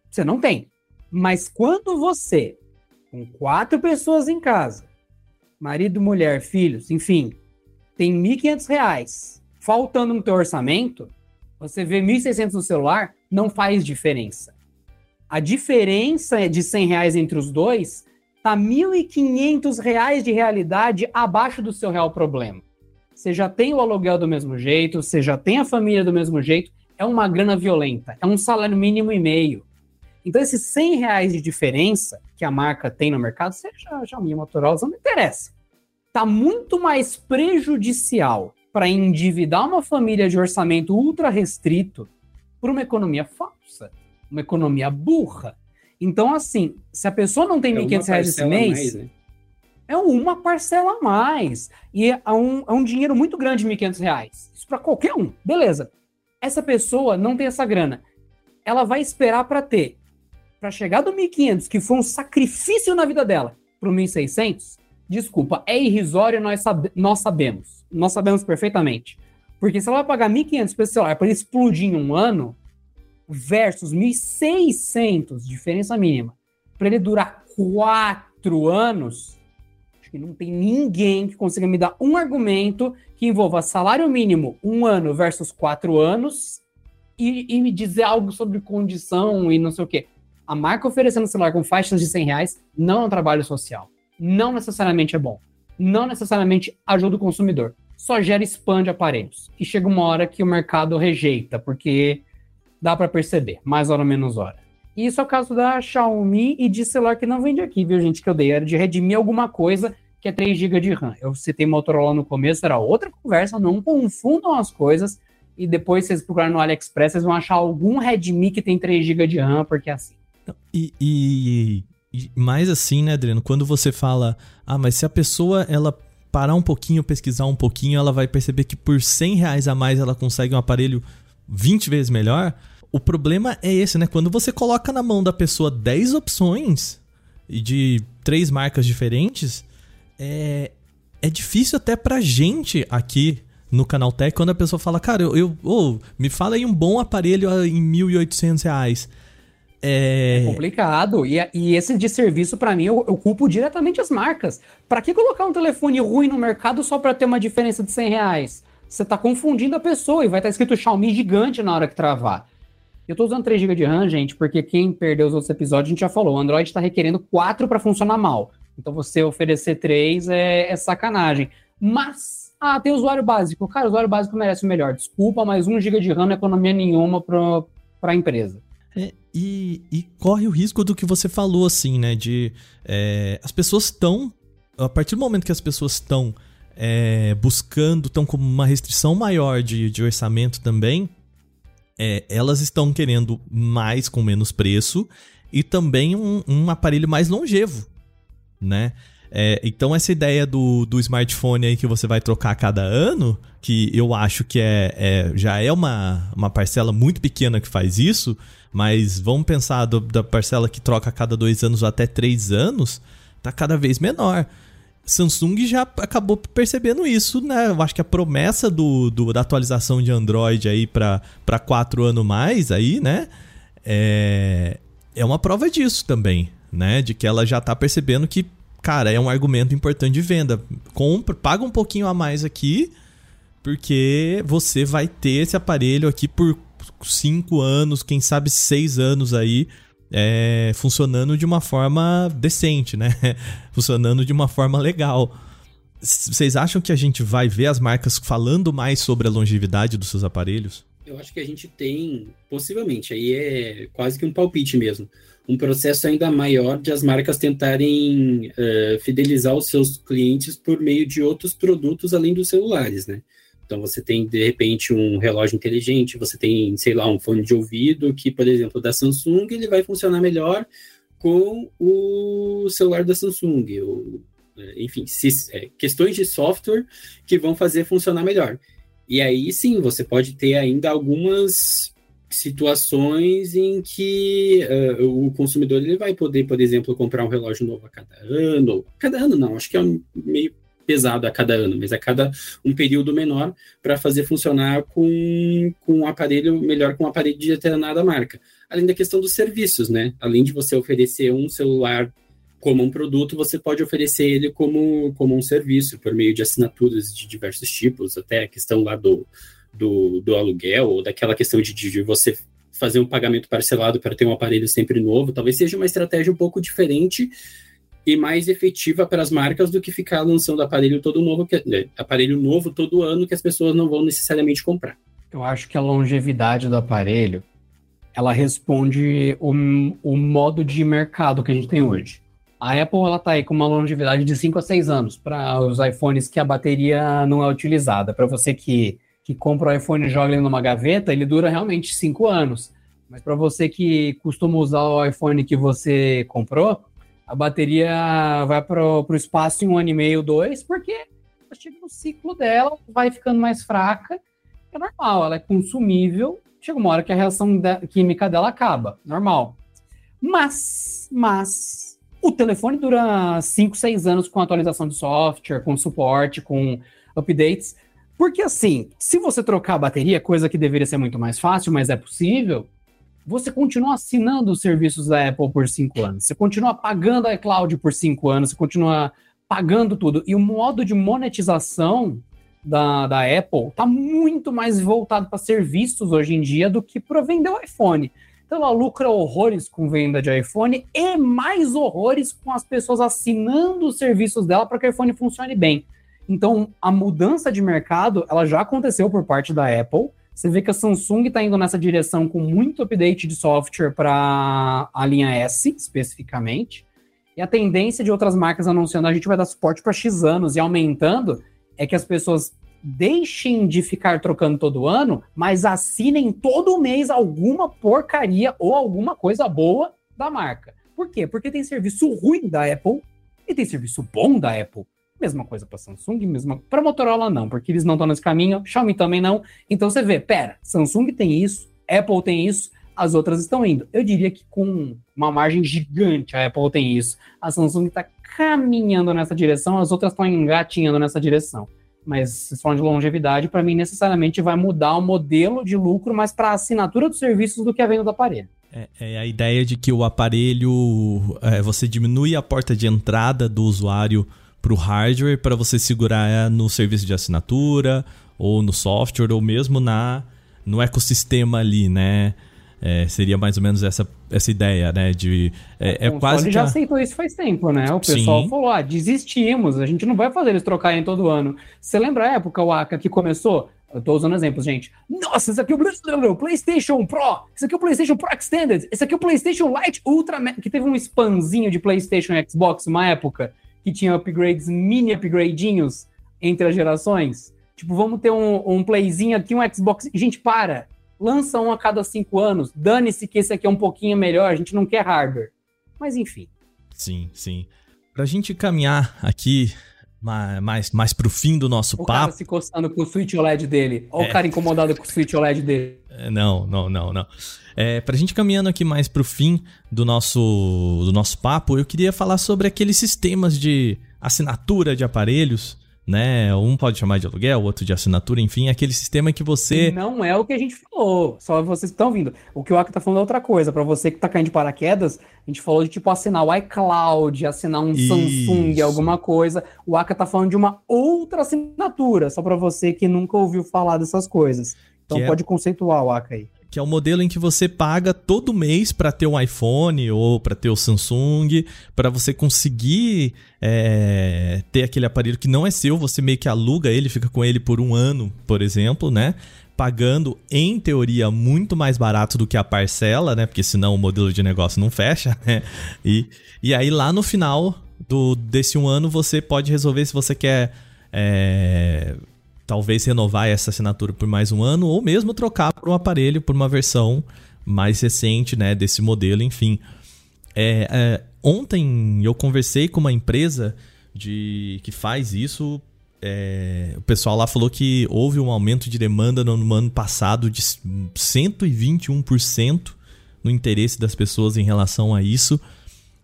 você não tem. Mas quando você, com quatro pessoas em casa, marido, mulher, filhos, enfim, tem R$ 1.500 faltando no teu orçamento, você vê 1.600 no celular, não faz diferença. A diferença de 100 reais entre os dois tá 1.500 reais de realidade abaixo do seu real problema. Você já tem o aluguel do mesmo jeito, você já tem a família do mesmo jeito, é uma grana violenta, é um salário mínimo e meio. Então, esses 100 reais de diferença que a marca tem no mercado, seja Xiaomi, Motorola, não interessa está muito mais prejudicial para endividar uma família de orçamento ultra restrito por uma economia falsa, uma economia burra. Então, assim, se a pessoa não tem é 1.500 reais esse mês, mais, né? É uma parcela a mais. E é um, é um dinheiro muito grande, 1.500 reais. Isso para qualquer um. Beleza. Essa pessoa não tem essa grana. Ela vai esperar para ter, para chegar do 1.500, que foi um sacrifício na vida dela, para o 1.600, desculpa, é irrisório, nós, sabe, nós sabemos. Nós sabemos perfeitamente. Porque se ela vai pagar 1.500 por esse celular para ele explodir em um ano, versus 1.600, diferença mínima, para ele durar quatro anos, que não tem ninguém que consiga me dar um argumento que envolva salário mínimo um ano versus quatro anos e, e me dizer algo sobre condição e não sei o quê. A marca oferecendo celular com faixas de 100 reais não é um trabalho social não necessariamente é bom. Não necessariamente ajuda o consumidor. Só gera spam de aparelhos. E chega uma hora que o mercado rejeita, porque dá para perceber, mais hora menos hora. E isso é o caso da Xiaomi e de celular que não vende aqui, viu, gente? Que eu dei. Era de Redmi alguma coisa que é 3 GB de RAM. Eu citei Motorola no começo, era outra conversa, não confundam as coisas. E depois, vocês procurarem no AliExpress, vocês vão achar algum Redmi que tem 3 GB de RAM, porque é assim. E, e mais assim, né, Adriano, quando você fala, ah, mas se a pessoa ela parar um pouquinho, pesquisar um pouquinho, ela vai perceber que por 100 reais a mais ela consegue um aparelho 20 vezes melhor. O problema é esse, né? Quando você coloca na mão da pessoa 10 opções e de três marcas diferentes, é, é difícil até pra gente aqui no Canal Tech quando a pessoa fala, cara, eu, eu oh, me fala aí um bom aparelho em 1.800 reais. É... é complicado. E, e esse de serviço, para mim, eu, eu, culpo diretamente as marcas. Para que colocar um telefone ruim no mercado só para ter uma diferença de 100 reais? Você tá confundindo a pessoa e vai estar tá escrito Xiaomi gigante na hora que travar. Eu tô usando 3 GB de RAM, gente, porque quem perdeu os outros episódios, a gente já falou, o Android está requerendo 4 para funcionar mal. Então você oferecer 3 é, é sacanagem. Mas, ah, tem usuário básico. Cara, o usuário básico merece o melhor. Desculpa, mas 1 GB de RAM não é economia nenhuma para a empresa. É, e, e, corre o risco do que você falou, assim, né? De é, as pessoas estão. A partir do momento que as pessoas estão é, buscando, estão com uma restrição maior de, de orçamento também, é, elas estão querendo mais com menos preço e também um, um aparelho mais longevo, né? É, então, essa ideia do, do smartphone aí que você vai trocar a cada ano, que eu acho que é, é já é uma, uma parcela muito pequena que faz isso, mas vamos pensar do, da parcela que troca a cada dois anos até três anos, tá cada vez menor. Samsung já acabou percebendo isso, né? Eu acho que a promessa do, do da atualização de Android aí para quatro anos mais aí, né? É, é uma prova disso também, né? De que ela já tá percebendo que, cara, é um argumento importante de venda. Compra, paga um pouquinho a mais aqui, porque você vai ter esse aparelho aqui por cinco anos, quem sabe seis anos aí, é, funcionando de uma forma decente, né? funcionando de uma forma legal. Vocês acham que a gente vai ver as marcas falando mais sobre a longevidade dos seus aparelhos? Eu acho que a gente tem, possivelmente, aí é quase que um palpite mesmo, um processo ainda maior de as marcas tentarem uh, fidelizar os seus clientes por meio de outros produtos além dos celulares, né? Então você tem de repente um relógio inteligente, você tem, sei lá, um fone de ouvido que, por exemplo, da Samsung, ele vai funcionar melhor com o celular da Samsung, ou, é, enfim, é, questões de software que vão fazer funcionar melhor. E aí sim, você pode ter ainda algumas situações em que uh, o consumidor ele vai poder, por exemplo, comprar um relógio novo a cada ano. Cada ano não, acho que é um meio pesado a cada ano, mas a cada um período menor para fazer funcionar com, com um aparelho melhor com um aparelho de determinada marca. Além da questão dos serviços, né? Além de você oferecer um celular como um produto, você pode oferecer ele como, como um serviço, por meio de assinaturas de diversos tipos, até a questão lá do, do, do aluguel, ou daquela questão de, de você fazer um pagamento parcelado para ter um aparelho sempre novo, talvez seja uma estratégia um pouco diferente e mais efetiva para as marcas do que ficar lançando aparelho todo novo, que, né, aparelho novo todo ano que as pessoas não vão necessariamente comprar. Eu acho que a longevidade do aparelho ela responde o, o modo de mercado que a gente tem hoje. A Apple ela tá aí com uma longevidade de 5 a 6 anos para os iPhones que a bateria não é utilizada. Para você que, que compra o iPhone e joga ele numa gaveta, ele dura realmente 5 anos. Mas para você que costuma usar o iPhone que você comprou, a bateria vai para o espaço em um ano e meio, dois, porque chega no ciclo dela, vai ficando mais fraca. É normal, ela é consumível. Chega uma hora que a reação química dela acaba, normal. Mas, mas, o telefone dura 5, 6 anos com atualização de software, com suporte, com updates. Porque assim, se você trocar a bateria, coisa que deveria ser muito mais fácil, mas é possível, você continua assinando os serviços da Apple por cinco anos, você continua pagando a iCloud por cinco anos, você continua pagando tudo. E o modo de monetização da, da Apple está muito mais voltado para serviços hoje em dia do que para vender o iPhone. Então ela lucra horrores com venda de iPhone e mais horrores com as pessoas assinando os serviços dela para que o iPhone funcione bem. Então a mudança de mercado ela já aconteceu por parte da Apple você vê que a Samsung está indo nessa direção com muito update de software para a linha S, especificamente. E a tendência de outras marcas anunciando a gente vai dar suporte para X anos e aumentando é que as pessoas deixem de ficar trocando todo ano, mas assinem todo mês alguma porcaria ou alguma coisa boa da marca. Por quê? Porque tem serviço ruim da Apple e tem serviço bom da Apple. Mesma coisa para Samsung, mesma para Motorola não, porque eles não estão nesse caminho, Xiaomi também não. Então você vê, pera, Samsung tem isso, Apple tem isso, as outras estão indo. Eu diria que com uma margem gigante a Apple tem isso. A Samsung está caminhando nessa direção, as outras estão engatinhando nessa direção. Mas se falam de longevidade, para mim necessariamente vai mudar o modelo de lucro, mas para a assinatura dos serviços do que a venda do aparelho. É, é, a ideia de que o aparelho, é, você diminui a porta de entrada do usuário para o hardware para você segurar no serviço de assinatura ou no software ou mesmo na no ecossistema ali, né? É, seria mais ou menos essa, essa ideia, né? De, é, é o quase. já a... aceitou isso faz tempo, né? O pessoal Sim. falou: ah, desistimos, a gente não vai fazer eles trocarem todo ano. Você lembra a época, o Aka, que começou? Eu tô usando exemplos, gente. Nossa, esse aqui é o PlayStation Pro, esse aqui é o PlayStation Pro Extended, esse aqui é o PlayStation Lite Ultra, que teve um spanzinho de PlayStation e Xbox uma época que tinha upgrades, mini upgradinhos entre as gerações. Tipo, vamos ter um, um playzinho aqui, um Xbox. Gente, para! Lança um a cada cinco anos. Dane-se que esse aqui é um pouquinho melhor, a gente não quer hardware. Mas enfim. Sim, sim. Pra gente caminhar aqui mais, mais pro fim do nosso o papo. O cara se coçando com o Switch OLED dele. Olha é. o cara incomodado com o Switch OLED dele. É, não, não, não, não. É, pra gente caminhando aqui mais pro fim do nosso, do nosso papo, eu queria falar sobre aqueles sistemas de assinatura de aparelhos né? Um pode chamar de aluguel, o outro de assinatura, enfim, aquele sistema que você. Não é o que a gente falou, só vocês que estão vindo. O que o Aka tá falando é outra coisa. Para você que tá caindo de paraquedas, a gente falou de tipo assinar o iCloud, assinar um Isso. Samsung, alguma coisa. O Aka tá falando de uma outra assinatura, só para você que nunca ouviu falar dessas coisas. Então que é pode é... conceituar o Aka aí que é o modelo em que você paga todo mês para ter um iPhone ou para ter o Samsung, para você conseguir é, ter aquele aparelho que não é seu, você meio que aluga ele, fica com ele por um ano, por exemplo, né? Pagando, em teoria, muito mais barato do que a parcela, né? Porque senão o modelo de negócio não fecha, né? E, e aí lá no final do, desse um ano você pode resolver se você quer é, talvez renovar essa assinatura por mais um ano ou mesmo trocar por um aparelho por uma versão mais recente né, desse modelo, enfim. É, é, ontem eu conversei com uma empresa de que faz isso. É, o pessoal lá falou que houve um aumento de demanda no, no ano passado de 121% no interesse das pessoas em relação a isso.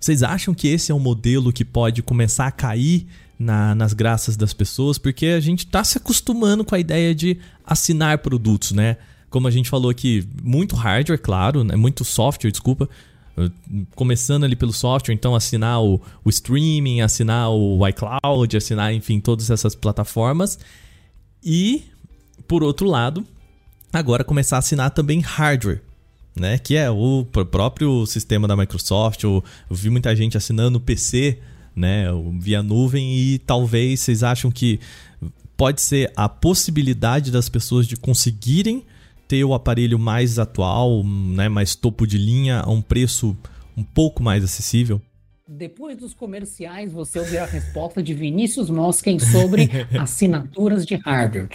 Vocês acham que esse é um modelo que pode começar a cair na, nas graças das pessoas, porque a gente está se acostumando com a ideia de assinar produtos, né? Como a gente falou aqui, muito hardware, claro, né? muito software, desculpa. Começando ali pelo software, então assinar o, o streaming, assinar o iCloud, assinar, enfim, todas essas plataformas. E, por outro lado, agora começar a assinar também hardware. Né, que é o próprio sistema da Microsoft. Eu, vi muita gente assinando o PC né, via nuvem e talvez vocês acham que pode ser a possibilidade das pessoas de conseguirem ter o aparelho mais atual, né, mais topo de linha a um preço um pouco mais acessível? Depois dos comerciais, você ouvirá a resposta de Vinícius Mosken sobre assinaturas de hardware.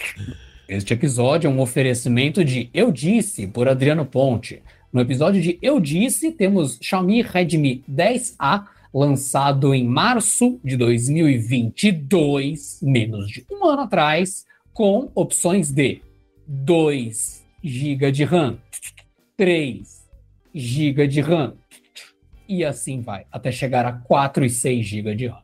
Este episódio é um oferecimento de Eu Disse, por Adriano Ponte. No episódio de Eu Disse, temos Xiaomi Redmi 10A lançado em março de 2022, menos de um ano atrás, com opções de 2 GB de RAM, 3 GB de RAM, e assim vai, até chegar a 4 e 6 GB de RAM.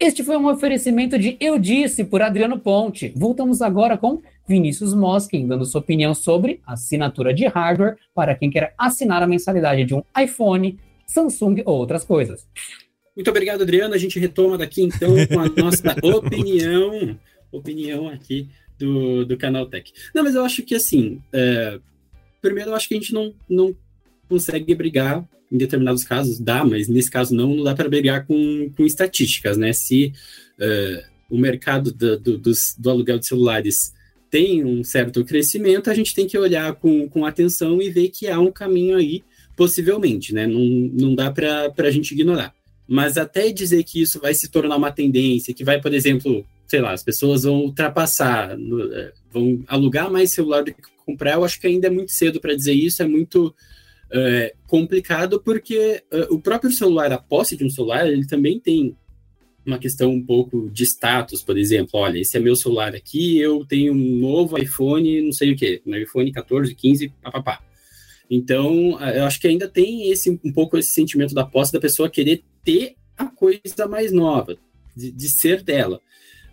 Este foi um oferecimento de Eu Disse por Adriano Ponte. Voltamos agora com Vinícius Moskin, dando sua opinião sobre assinatura de hardware para quem quer assinar a mensalidade de um iPhone, Samsung ou outras coisas. Muito obrigado, Adriano. A gente retoma daqui então com a nossa opinião, opinião aqui do, do canal Tech. Não, mas eu acho que assim, é, primeiro eu acho que a gente não, não consegue brigar em determinados casos, dá, mas nesse caso não, não dá para brigar com, com estatísticas, né? Se é, o mercado do, do, do aluguel de celulares tem um certo crescimento, a gente tem que olhar com, com atenção e ver que há um caminho aí Possivelmente, né? Não, não dá para a gente ignorar. Mas até dizer que isso vai se tornar uma tendência, que vai, por exemplo, sei lá, as pessoas vão ultrapassar, é, vão alugar mais celular do que comprar, eu acho que ainda é muito cedo para dizer isso, é muito é, complicado, porque é, o próprio celular, a posse de um celular, ele também tem uma questão um pouco de status, por exemplo, olha, esse é meu celular aqui, eu tenho um novo iPhone, não sei o que, um iPhone 14, 15, papapá. Então, eu acho que ainda tem esse um pouco esse sentimento da posse da pessoa querer ter a coisa mais nova, de, de ser dela.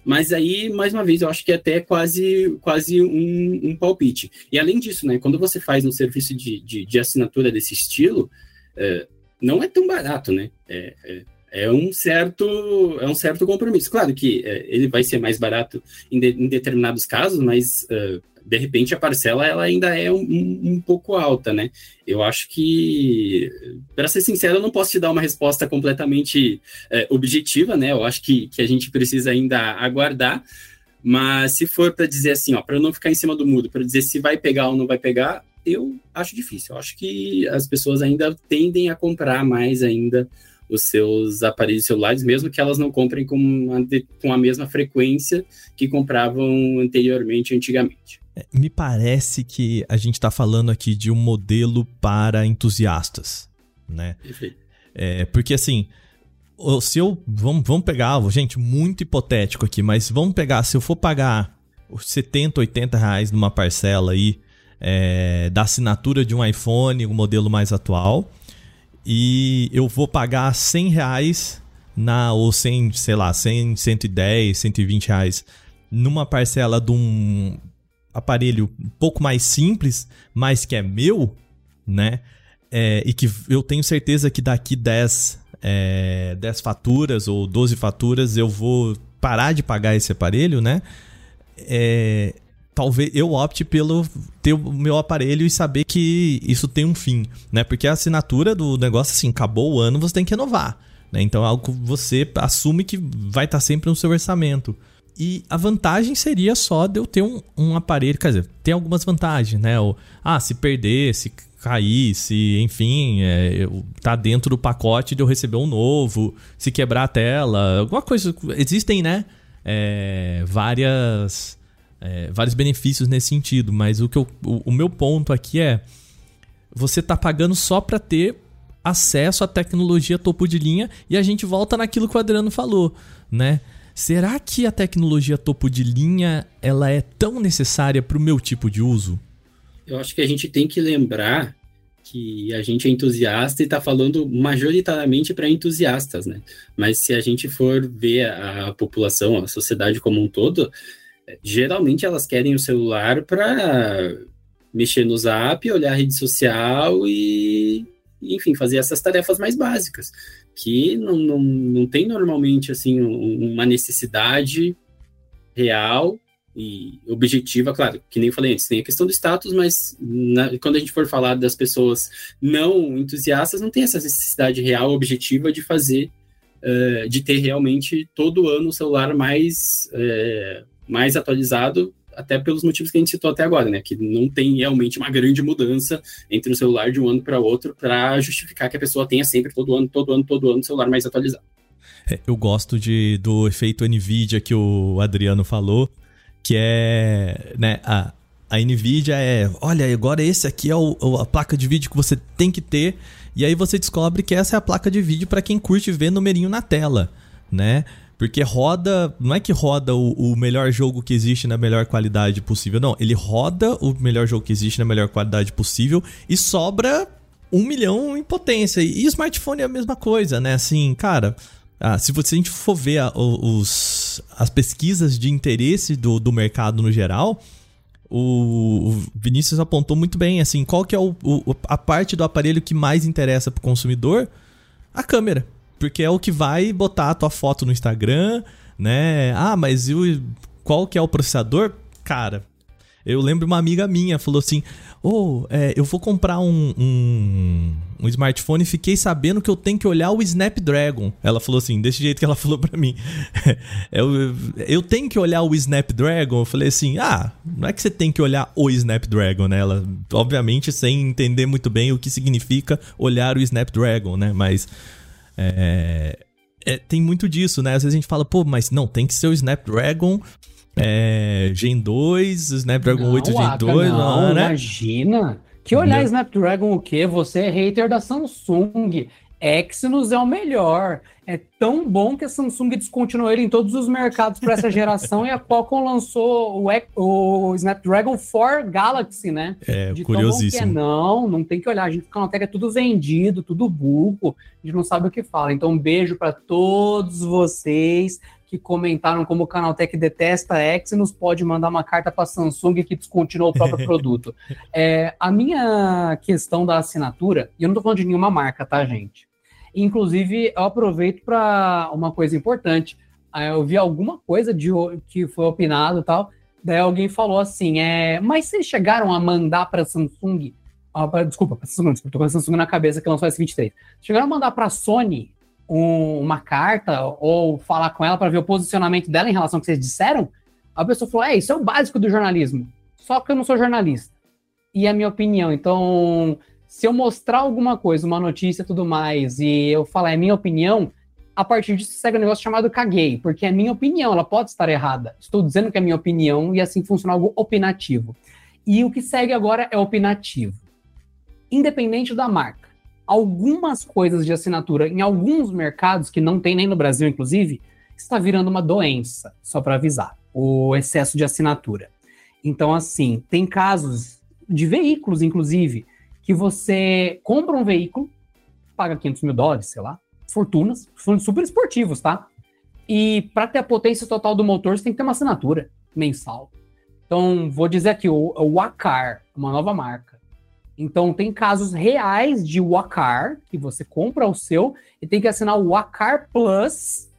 Mas aí, mais uma vez, eu acho que é até quase, quase um, um palpite. E além disso, né, quando você faz um serviço de, de, de assinatura desse estilo, é, não é tão barato, né? É, é, é, um certo é um certo compromisso. Claro que é, ele vai ser mais barato em, de, em determinados casos, mas de repente a parcela ela ainda é um, um, pouco alta, né? Eu acho que, para ser sincero, eu não posso te dar uma resposta completamente é, objetiva, né? Eu acho que, que a gente precisa ainda aguardar, mas se for para dizer assim, ó, para não ficar em cima do mudo, para dizer se vai pegar ou não vai pegar, eu acho difícil. Eu acho que as pessoas ainda tendem a comprar mais ainda os seus aparelhos celulares, mesmo que elas não comprem com a, com a mesma frequência que compravam anteriormente, antigamente. Me parece que a gente está falando aqui de um modelo para entusiastas, né? Perfeito. É, porque assim, se eu. Vamos, vamos pegar, gente, muito hipotético aqui, mas vamos pegar, se eu for pagar 70, 80 reais numa parcela aí é, da assinatura de um iPhone, o um modelo mais atual, e eu vou pagar 100 reais na, ou 100, sei lá, 100, 110, 120 reais numa parcela de um aparelho um pouco mais simples, mas que é meu, né? É, e que eu tenho certeza que daqui 10, é, 10 faturas ou 12 faturas eu vou parar de pagar esse aparelho, né? É, talvez eu opte pelo ter o meu aparelho e saber que isso tem um fim, né? Porque a assinatura do negócio, assim, acabou o ano, você tem que renovar. Né? Então é algo que você assume que vai estar sempre no seu orçamento. E a vantagem seria só de eu ter um, um aparelho. Quer dizer, tem algumas vantagens, né? O, ah, se perder, se cair, se, enfim, é, tá dentro do pacote de eu receber um novo, se quebrar a tela, alguma coisa. Existem, né? É, várias. É, vários benefícios nesse sentido, mas o, que eu, o, o meu ponto aqui é você tá pagando só para ter acesso à tecnologia topo de linha e a gente volta naquilo que o Adriano falou, né? Será que a tecnologia topo de linha ela é tão necessária para o meu tipo de uso? Eu acho que a gente tem que lembrar que a gente é entusiasta e está falando majoritariamente para entusiastas, né? Mas se a gente for ver a, população, a sociedade como um todo, geralmente elas querem o celular para mexer no zap, olhar a rede social e, enfim, fazer essas tarefas mais básicas que não, não, não tem normalmente assim uma necessidade real e objetiva, claro, que nem eu falei antes, tem a questão do status, mas na, quando a gente for falar das pessoas não entusiastas, não tem essa necessidade real, objetiva de fazer, uh, de ter realmente todo ano o celular mais, uh, mais atualizado até pelos motivos que a gente citou até agora, né? Que não tem realmente uma grande mudança entre um celular de um ano para outro para justificar que a pessoa tenha sempre todo ano, todo ano, todo ano o celular mais atualizado. É, eu gosto de, do efeito NVIDIA que o Adriano falou, que é, né, a, a NVIDIA é, olha, agora esse aqui é o, a placa de vídeo que você tem que ter, e aí você descobre que essa é a placa de vídeo para quem curte ver numerinho na tela, né? Porque roda. Não é que roda o, o, melhor jogo que existe na melhor qualidade possível. Não, ele roda o melhor jogo que existe na melhor qualidade possível e sobra um milhão em potência. E, smartphone é a mesma coisa, né? Assim, cara. Ah, se, você, se a gente for ver a, os, as pesquisas de interesse do, do mercado no geral, o, Vinícius apontou muito bem, assim, qual que é o, o, a parte do aparelho que mais interessa para o consumidor? A câmera. Porque é o que vai botar a tua foto no Instagram, né? Ah, mas eu, qual que é o processador? Cara, eu lembro uma amiga minha falou assim: Ô, oh, é, eu vou comprar um, um, um, smartphone e fiquei sabendo que eu tenho que olhar o Snapdragon. Ela falou assim, desse jeito que ela falou para mim. eu, eu tenho que olhar o Snapdragon? Eu falei assim: ah, não é que você tem que olhar o Snapdragon, né? Ela, obviamente, sem entender muito bem o que significa olhar o Snapdragon, né? Mas é, é, tem muito disso, né? Às vezes a gente fala, pô, mas não, tem que ser o Snapdragon é, Gen 2, Snapdragon não, 8 Gen 2, não, não, né? Imagina! Que olhar. Snapdragon o quê? Você é hater da Samsung. Exynos é o melhor. É tão bom que a Samsung descontinuou ele em todos os mercados para essa geração e a Qualcomm lançou o, o, Snapdragon 4 Galaxy, né? É, De curiosíssimo. É. Não, não tem que olhar. A gente fica na tela, é tudo vendido, tudo burro. A gente não sabe o que fala. Então, um beijo para todos vocês que comentaram como o Canaltech detesta Exynos, pode mandar uma carta para a Samsung que descontinuou o próprio produto. É, a minha questão da assinatura, e eu não estou falando de nenhuma marca, tá, gente? Inclusive, eu aproveito para uma coisa importante. Ah, eu vi alguma coisa de que foi opinado e tal. Daí alguém falou assim: é, mas vocês chegaram a mandar para Samsung? Ah, pra, desculpa, para Samsung, estou com a Samsung na cabeça que lançou a S23. Chegaram a mandar para Sony um, uma carta ou falar com ela para ver o posicionamento dela em relação ao que vocês disseram? A pessoa falou: é, isso é o básico do jornalismo. Só que eu não sou jornalista. E é a minha opinião. Então, se eu mostrar alguma coisa, uma notícia e tudo mais, e eu falar é minha opinião, a partir disso segue um negócio chamado caguei, porque é minha opinião, ela pode estar errada. Estou dizendo que é minha opinião e assim funciona algo opinativo. E o que segue agora é opinativo. Independente da marca. algumas coisas de assinatura em alguns mercados, que não tem nem no Brasil, inclusive, está virando uma doença, só para avisar, o excesso de assinatura. Então, assim, tem casos de veículos, inclusive, que você compra um veículo, paga 500 mil dólares, sei lá, fortunas, super esportivos, tá? E para ter a potência total do motor, você tem que ter uma assinatura mensal. Então, vou dizer aqui, o, o Acar, uma nova marca. Então, tem casos reais de Wacar, que você compra o seu e tem que assinar o Wacar Plus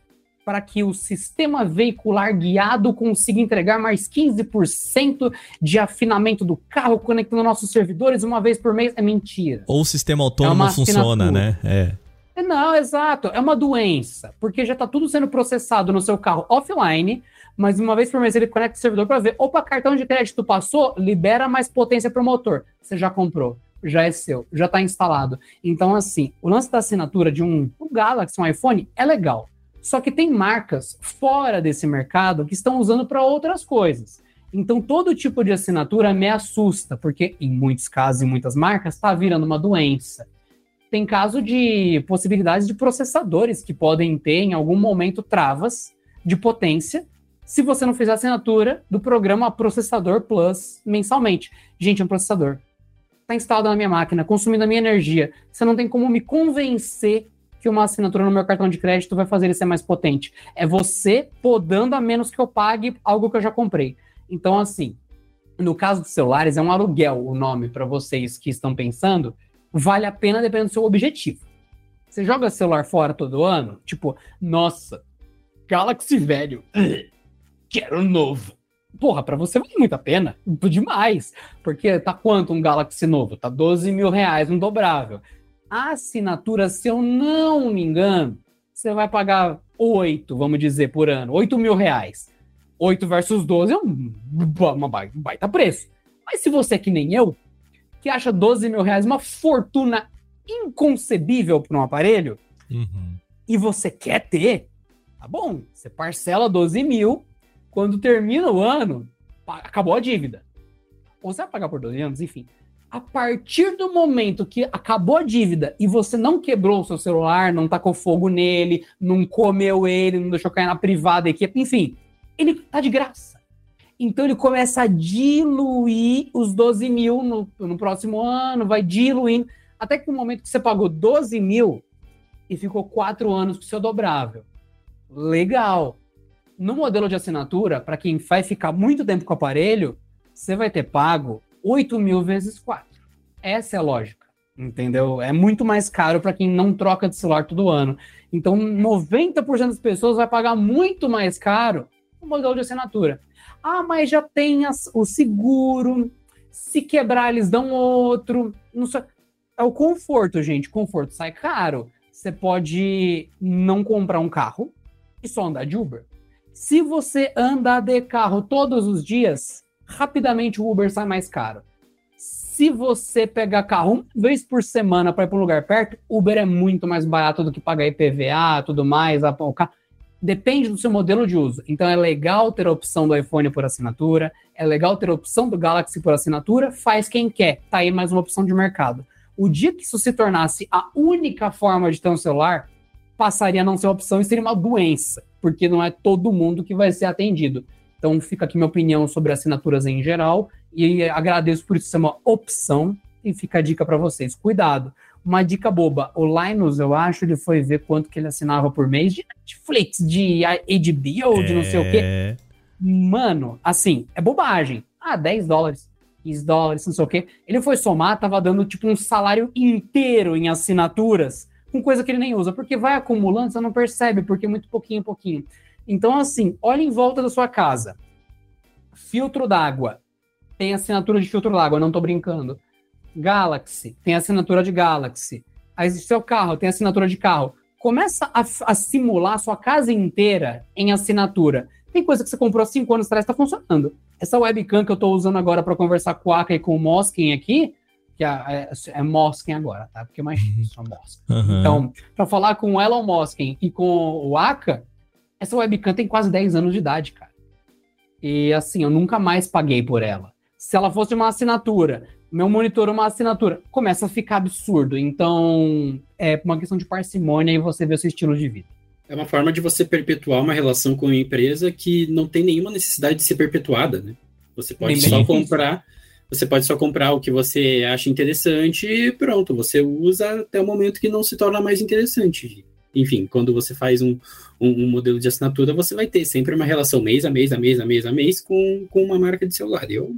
para que o sistema veicular guiado consiga entregar mais 15% de afinamento do carro conectando nossos servidores uma vez por mês. É mentira. Ou o sistema autônomo é funciona, né? É. é. Não, exato. É uma doença, porque já está tudo sendo processado no seu carro offline, mas uma vez por mês ele conecta o servidor para ver, opa, cartão de crédito passou, libera mais potência para o motor. Você já comprou, já é seu, já está instalado. Então, assim, o lance da assinatura de um, um Galaxy, um iPhone, é legal. Só que tem marcas fora desse mercado que estão usando para outras coisas. Então, todo tipo de assinatura me assusta, porque em muitos casos, em muitas marcas, está virando uma doença. Tem caso de possibilidades de processadores que podem ter, em algum momento, travas de potência se você não fizer assinatura do programa Processador Plus mensalmente. Gente, é um processador. Está instalado na minha máquina, consumindo a minha energia. Você não tem como me convencer que uma assinatura no meu cartão de crédito vai fazer ele ser mais potente. É você podando a menos que eu pague algo que eu já comprei. Então, assim, no caso dos celulares, é um aluguel o nome para vocês que estão pensando. Vale a pena dependendo do seu objetivo. Você joga celular fora todo ano? Tipo, nossa, Galaxy velho, quero novo. Porra, para você vale muito a pena, demais. Porque tá quanto um Galaxy novo? Tá 12 mil reais, um dobrável. A assinatura, se eu não me engano, você vai pagar 8, vamos dizer, por ano. 8 mil reais. 8 versus 12 é um, uma baita preço. Mas se você é que nem eu, que acha 12 mil reais uma fortuna inconcebível para um aparelho, uhum. e você quer ter, tá bom, você parcela 12 mil, quando termina o ano, acabou a dívida. Ou você vai pagar por 12 anos, enfim a partir do momento que acabou a dívida e você não quebrou o seu celular, não tacou fogo nele, não comeu ele, não deixou cair na privada, equipe, enfim, ele tá de graça. Então ele começa a diluir os 12 mil no, no próximo ano, vai diluindo, até que no momento que você pagou 12 mil e ficou quatro anos com o seu dobrável. Legal. No modelo de assinatura, para quem vai ficar muito tempo com o aparelho, você vai ter pago 8 mil vezes 4. Essa é a lógica, entendeu? É muito mais caro para quem não troca de celular todo ano. Então, 90% das pessoas vai pagar muito mais caro o modelo de assinatura. Ah, mas já tem as, o seguro. Se quebrar, eles dão outro. Não sei. É o conforto, gente. Conforto sai caro. Você pode não comprar um carro e só andar de Uber. Se você andar de carro todos os dias, rapidamente o Uber sai mais caro. Se você pegar carro uma vez por semana para ir para um lugar perto, Uber é muito mais barato do que pagar IPVA, tudo mais. Depende do seu modelo de uso. Então é legal ter a opção do iPhone por assinatura, é legal ter a opção do Galaxy por assinatura, faz quem quer. Tá aí mais uma opção de mercado. O dia que isso se tornasse a única forma de ter um celular, passaria a não ser opção e seria uma doença, porque não é todo mundo que vai ser atendido. Então fica aqui minha opinião sobre assinaturas em geral e agradeço por isso ser uma opção e fica a dica para vocês. Cuidado. Uma dica boba. O Linus, eu acho, ele foi ver quanto que ele assinava por mês de Netflix, de HBO, é... de não sei o quê. É. Mano, assim, é bobagem. Ah, 10 dólares, 15 dólares, não sei o quê. Ele foi somar, tava dando tipo um salário inteiro em assinaturas, com coisa que ele nem usa, porque vai acumulando, você não percebe, porque é muito pouquinho, pouquinho. Então, assim, olha em volta da sua casa. Filtro d'água. Tem assinatura de filtro d'água, não tô brincando. Galaxy, tem assinatura de Galaxy. Aí seu carro, tem assinatura de carro. Começa a, a simular a sua casa inteira em assinatura. Tem coisa que você comprou há cinco anos atrás está funcionando. Essa webcam que eu estou usando agora para conversar com o Aka e com o Moskin aqui, que é, é, é Moskin agora, tá? Porque é mais difícil a Moskin. Uhum. Então, para falar com o Elon Moskin e com o Aka, essa webcam tem quase 10 anos de idade, cara. E assim, eu nunca mais paguei por ela. Se ela fosse uma assinatura meu monitor uma assinatura. Começa a ficar absurdo. Então, é uma questão de parcimônia e você vê o seu estilo de vida. É uma forma de você perpetuar uma relação com uma empresa que não tem nenhuma necessidade de ser perpetuada, né? Você pode só comprar, você pode só comprar o que você acha interessante e pronto, você usa até o momento que não se torna mais interessante. Enfim, quando você faz um, um, um modelo de assinatura, você vai ter sempre uma relação mês a mês, a mês, a mês, a mês com, com uma marca de celular. Eu,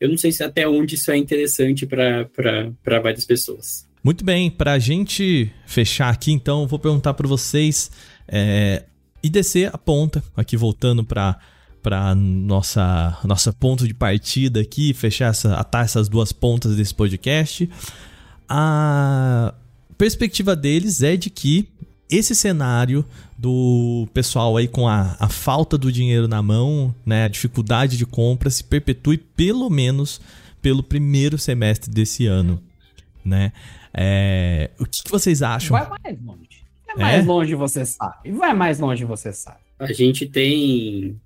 eu não sei se até onde isso é interessante para várias pessoas. Muito bem, para a gente fechar aqui, então, vou perguntar para vocês é, e descer a ponta, aqui voltando para para nossa nossa ponto de partida aqui, fechar essa, atar essas duas pontas desse podcast. A perspectiva deles é de que esse cenário do pessoal aí com a, a falta do dinheiro na mão, né, a dificuldade de compra se perpetue pelo menos pelo primeiro semestre desse ano, né? É, o que, que, vocês acham? Vai mais longe. Vai mais é? longe você sabe. Vai mais longe você sabe. A gente tem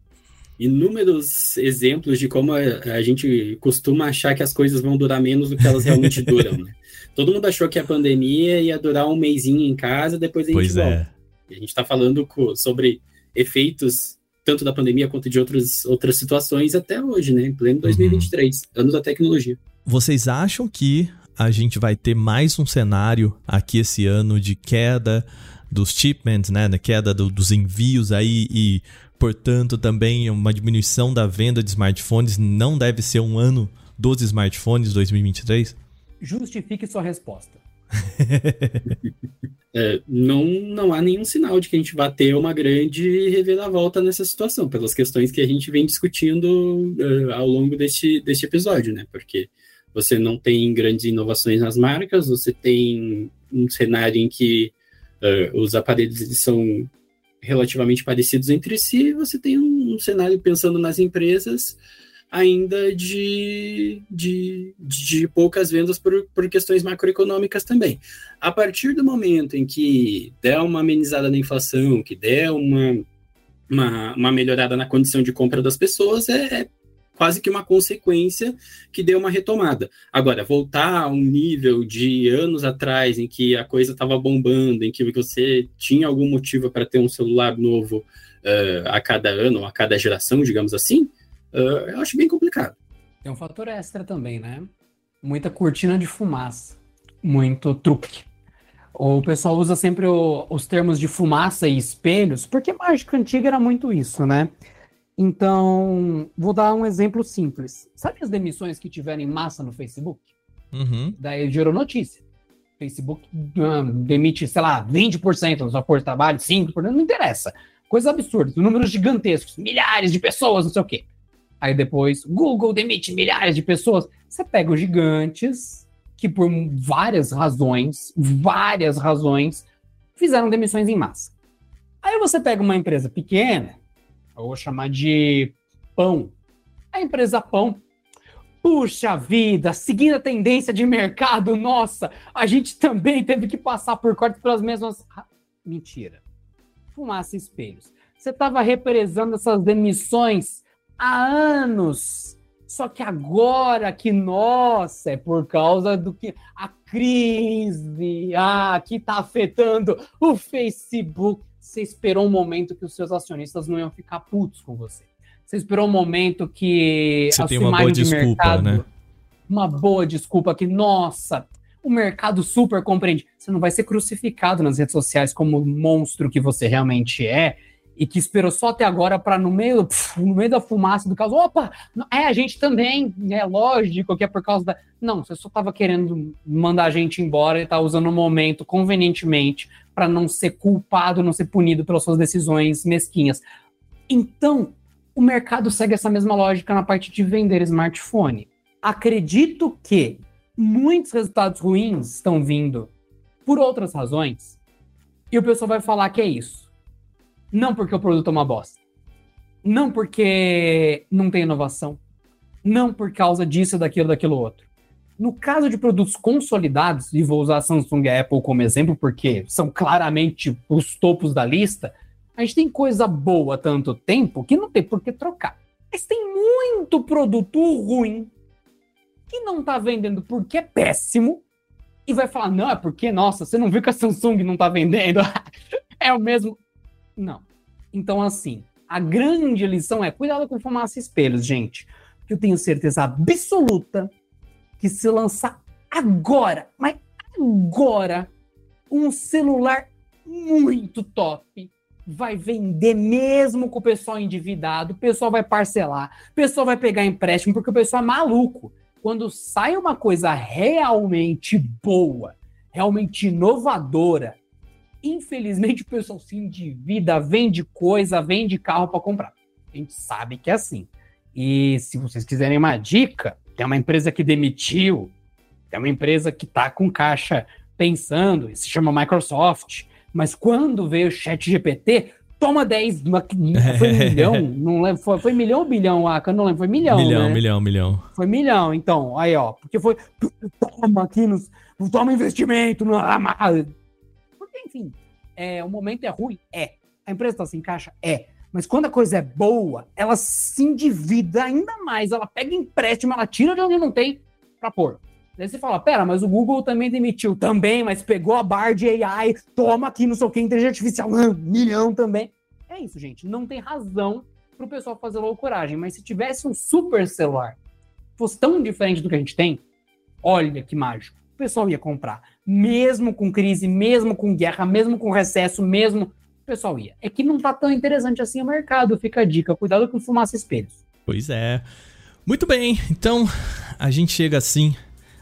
inúmeros exemplos de como a, a, gente costuma achar que as coisas vão durar menos do que elas realmente duram, né? Todo mundo achou que a pandemia ia durar um mêsinho em casa, depois a gente pois volta. É. E a gente está falando sobre efeitos tanto da pandemia quanto de outras, outras situações até hoje, né? Em pleno 2023, uhum. anos da tecnologia. Vocês acham que a gente vai ter mais um cenário aqui esse ano de queda dos shipments, né, da queda do, dos envios aí e, portanto, também uma diminuição da venda de smartphones. Não deve ser um ano dos smartphones 2023? Justifique sua resposta. é, não, não há nenhum sinal de que a gente vai ter uma grande reviravolta nessa situação, pelas questões que a gente vem discutindo uh, ao longo deste, deste episódio, né? Porque você não tem grandes inovações nas marcas, você tem um cenário em que uh, os aparelhos são relativamente parecidos entre si, você tem um, um cenário pensando nas empresas ainda de, de, de poucas vendas por, por questões macroeconômicas também. A partir do momento em que der uma amenizada na inflação, que der uma, uma, uma melhorada na condição de compra das pessoas, é, é quase que uma consequência que deu uma retomada. Agora, voltar a um nível de anos atrás, em que a coisa estava bombando, em que você tinha algum motivo para ter um celular novo uh, a cada ano, a cada geração, digamos assim, uh, eu acho bem complicado. Tem um fator extra também, né? Muita cortina de fumaça, muito truque. O pessoal usa sempre o, os termos de fumaça e espelhos, porque mágica antiga era muito isso, né? Então, vou dar um exemplo simples. Sabe as demissões que tiveram em massa no Facebook? Uhum. Daí gerou notícia. Facebook um, demite, sei lá, 20% da sua força de trabalho, 5%, não interessa. Coisas absurdas, números gigantescos, milhares de pessoas, não sei o quê. Aí depois, Google demite milhares de pessoas. Você pega os gigantes que, por várias razões, várias razões, fizeram demissões em massa. Aí você pega uma empresa pequena, eu vou chamar de pão. A empresa pão. Puxa vida, seguindo a tendência de mercado, nossa, a gente também teve que passar por cortes pelas mesmas. Mentira. Fumaça espelhos. Você estava represando essas demissões há anos. Só que agora que, nossa, é por causa do que a crise ah, que está afetando o Facebook você esperou um momento que os seus acionistas não iam ficar putos com você. Você esperou um momento que você a tem uma boa de desculpa, mercado, né? uma boa desculpa que, nossa, o mercado super compreende. Você não vai ser crucificado nas redes sociais como o monstro que você realmente é e que esperou só até agora para no meio no meio da fumaça do caos, opa, é a gente também, é lógico que é por causa da não, você só estava querendo mandar a gente embora e tá usando o momento convenientemente para não ser culpado, não ser punido pelas suas decisões mesquinhas. Então, o mercado segue essa mesma lógica na parte de vender smartphone. Acredito que muitos resultados ruins estão vindo por outras razões, e o pessoal vai falar que é isso não porque o produto é uma bosta. Não porque não tem inovação. Não por causa disso, daquilo, daquilo outro. No caso de produtos consolidados, e vou usar a Samsung e a Apple como exemplo, porque são claramente os topos da lista, a gente tem coisa boa há tanto tempo que não tem por que trocar. Mas tem muito produto ruim que não tá vendendo porque é péssimo e vai falar, não, é porque, nossa, você não viu que a Samsung não tá vendendo? é o mesmo. Não. Então, assim, a grande lição é cuidado com fumaça e espelhos, gente. Eu tenho certeza absoluta que se lançar agora, mas agora, um celular muito top, vai vender mesmo com o pessoal endividado, o pessoal vai parcelar, o pessoal vai pegar empréstimo, porque o pessoal é maluco. Quando sai uma coisa realmente boa, realmente inovadora, infelizmente o pessoal se endivida, vende coisa, vende carro para comprar. A gente sabe que é assim. E se vocês quiserem uma dica, tem uma empresa que demitiu, tem uma empresa que está com caixa pensando, se chama Microsoft. Mas quando veio o chat GPT, toma 10, foi milhão, não lembro, foi, foi milhão ou bilhão, Aka? Não lembro, foi milhão, Milhão, né? milhão, milhão. Foi milhão, então, aí ó, porque foi, toma aqui, nos, toma investimento, no, porque enfim, é, o momento é ruim? É. A empresa tá sem caixa? É. Mas quando a coisa é boa, ela se endivida ainda mais, ela pega empréstimo, ela tira de onde não tem pra pôr. Daí você fala, pera, mas o Google também demitiu. Também, mas pegou a bar de AI, toma aqui, não sei o que, inteligência artificial, um milhão também. É isso, gente. Não tem razão pro pessoal fazer loucuragem. Mas se tivesse um super celular, fosse tão diferente do que a gente tem, olha que mágico. O pessoal ia comprar. Mesmo com crise, mesmo com guerra, mesmo com recesso, mesmo. O pessoal ia. É que não tá tão interessante assim o mercado. Fica a dica. Cuidado com fumaça espelhos. Pois é. Muito bem. Então, a gente chega assim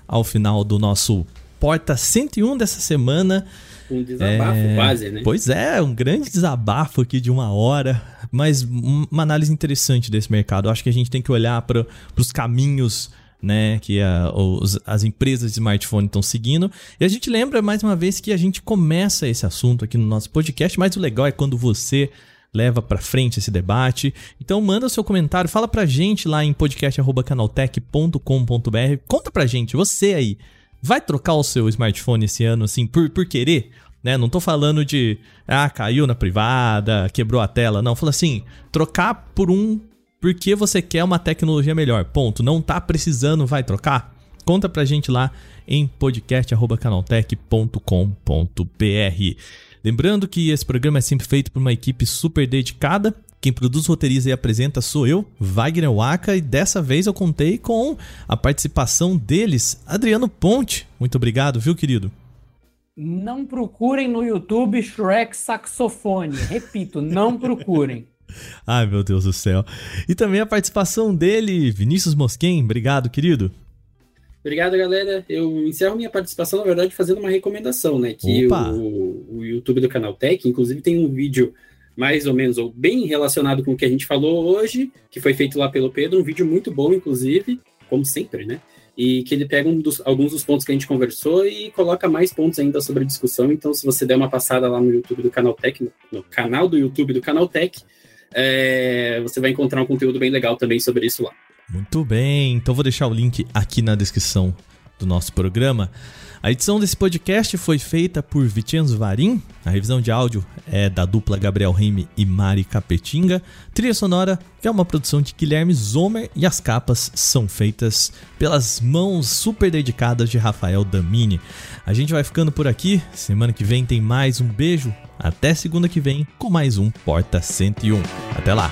ao final do nosso Porta 101 dessa semana. Um desabafo é... quase, né? Pois é, um grande desabafo aqui de uma hora, mas uma análise interessante desse mercado. Eu acho que a gente tem que olhar para os caminhos né, que a, os, as empresas de smartphone estão seguindo. E a gente lembra mais uma vez que a gente começa esse assunto aqui no nosso podcast, mas o legal é quando você leva para frente esse debate. Então manda seu comentário, fala pra gente lá em podcast@canaltech.com.br. Conta pra gente, você aí, vai trocar o seu smartphone esse ano assim por, por querer? Né? Não tô falando de ah, caiu na privada, quebrou a tela, não, fala assim, trocar por um porque você quer uma tecnologia melhor. Ponto. Não tá precisando, vai trocar? Conta pra gente lá em podcast@canaltech.com.br. Lembrando que esse programa é sempre feito por uma equipe super dedicada. Quem produz, roteiriza e apresenta sou eu, Wagner Waka, e dessa vez eu contei com a participação deles, Adriano Ponte. Muito obrigado, viu, querido? Não procurem no YouTube Shrek Saxofone. Repito, não procurem. Ai, meu Deus do céu. E também a participação dele, Vinícius Mosquen. Obrigado, querido. Obrigado, galera. Eu encerro minha participação, na verdade, fazendo uma recomendação, né? Que o, o, YouTube do Canal Tech, inclusive, tem um vídeo mais ou menos, ou bem relacionado com o que a gente falou hoje, que foi feito lá pelo Pedro, um vídeo muito bom, inclusive, como sempre, né? E que ele pega um dos, alguns dos pontos que a gente conversou e coloca mais pontos ainda sobre a discussão. Então, se você der uma passada lá no YouTube do Canal Tech, no, no canal do YouTube do Canal Tech, é, você vai encontrar um conteúdo bem legal também sobre isso lá. Muito bem, então vou deixar o link aqui na descrição do nosso programa. A edição desse podcast foi feita por Vicenzo Varim. A revisão de áudio é da dupla Gabriel Rime e Mari Capetinga. Trilha sonora é uma produção de Guilherme Zomer e as capas são feitas pelas mãos super dedicadas de Rafael Damini. A gente vai ficando por aqui. Semana que vem tem mais um beijo. Até segunda que vem com mais um Porta 101. Até lá!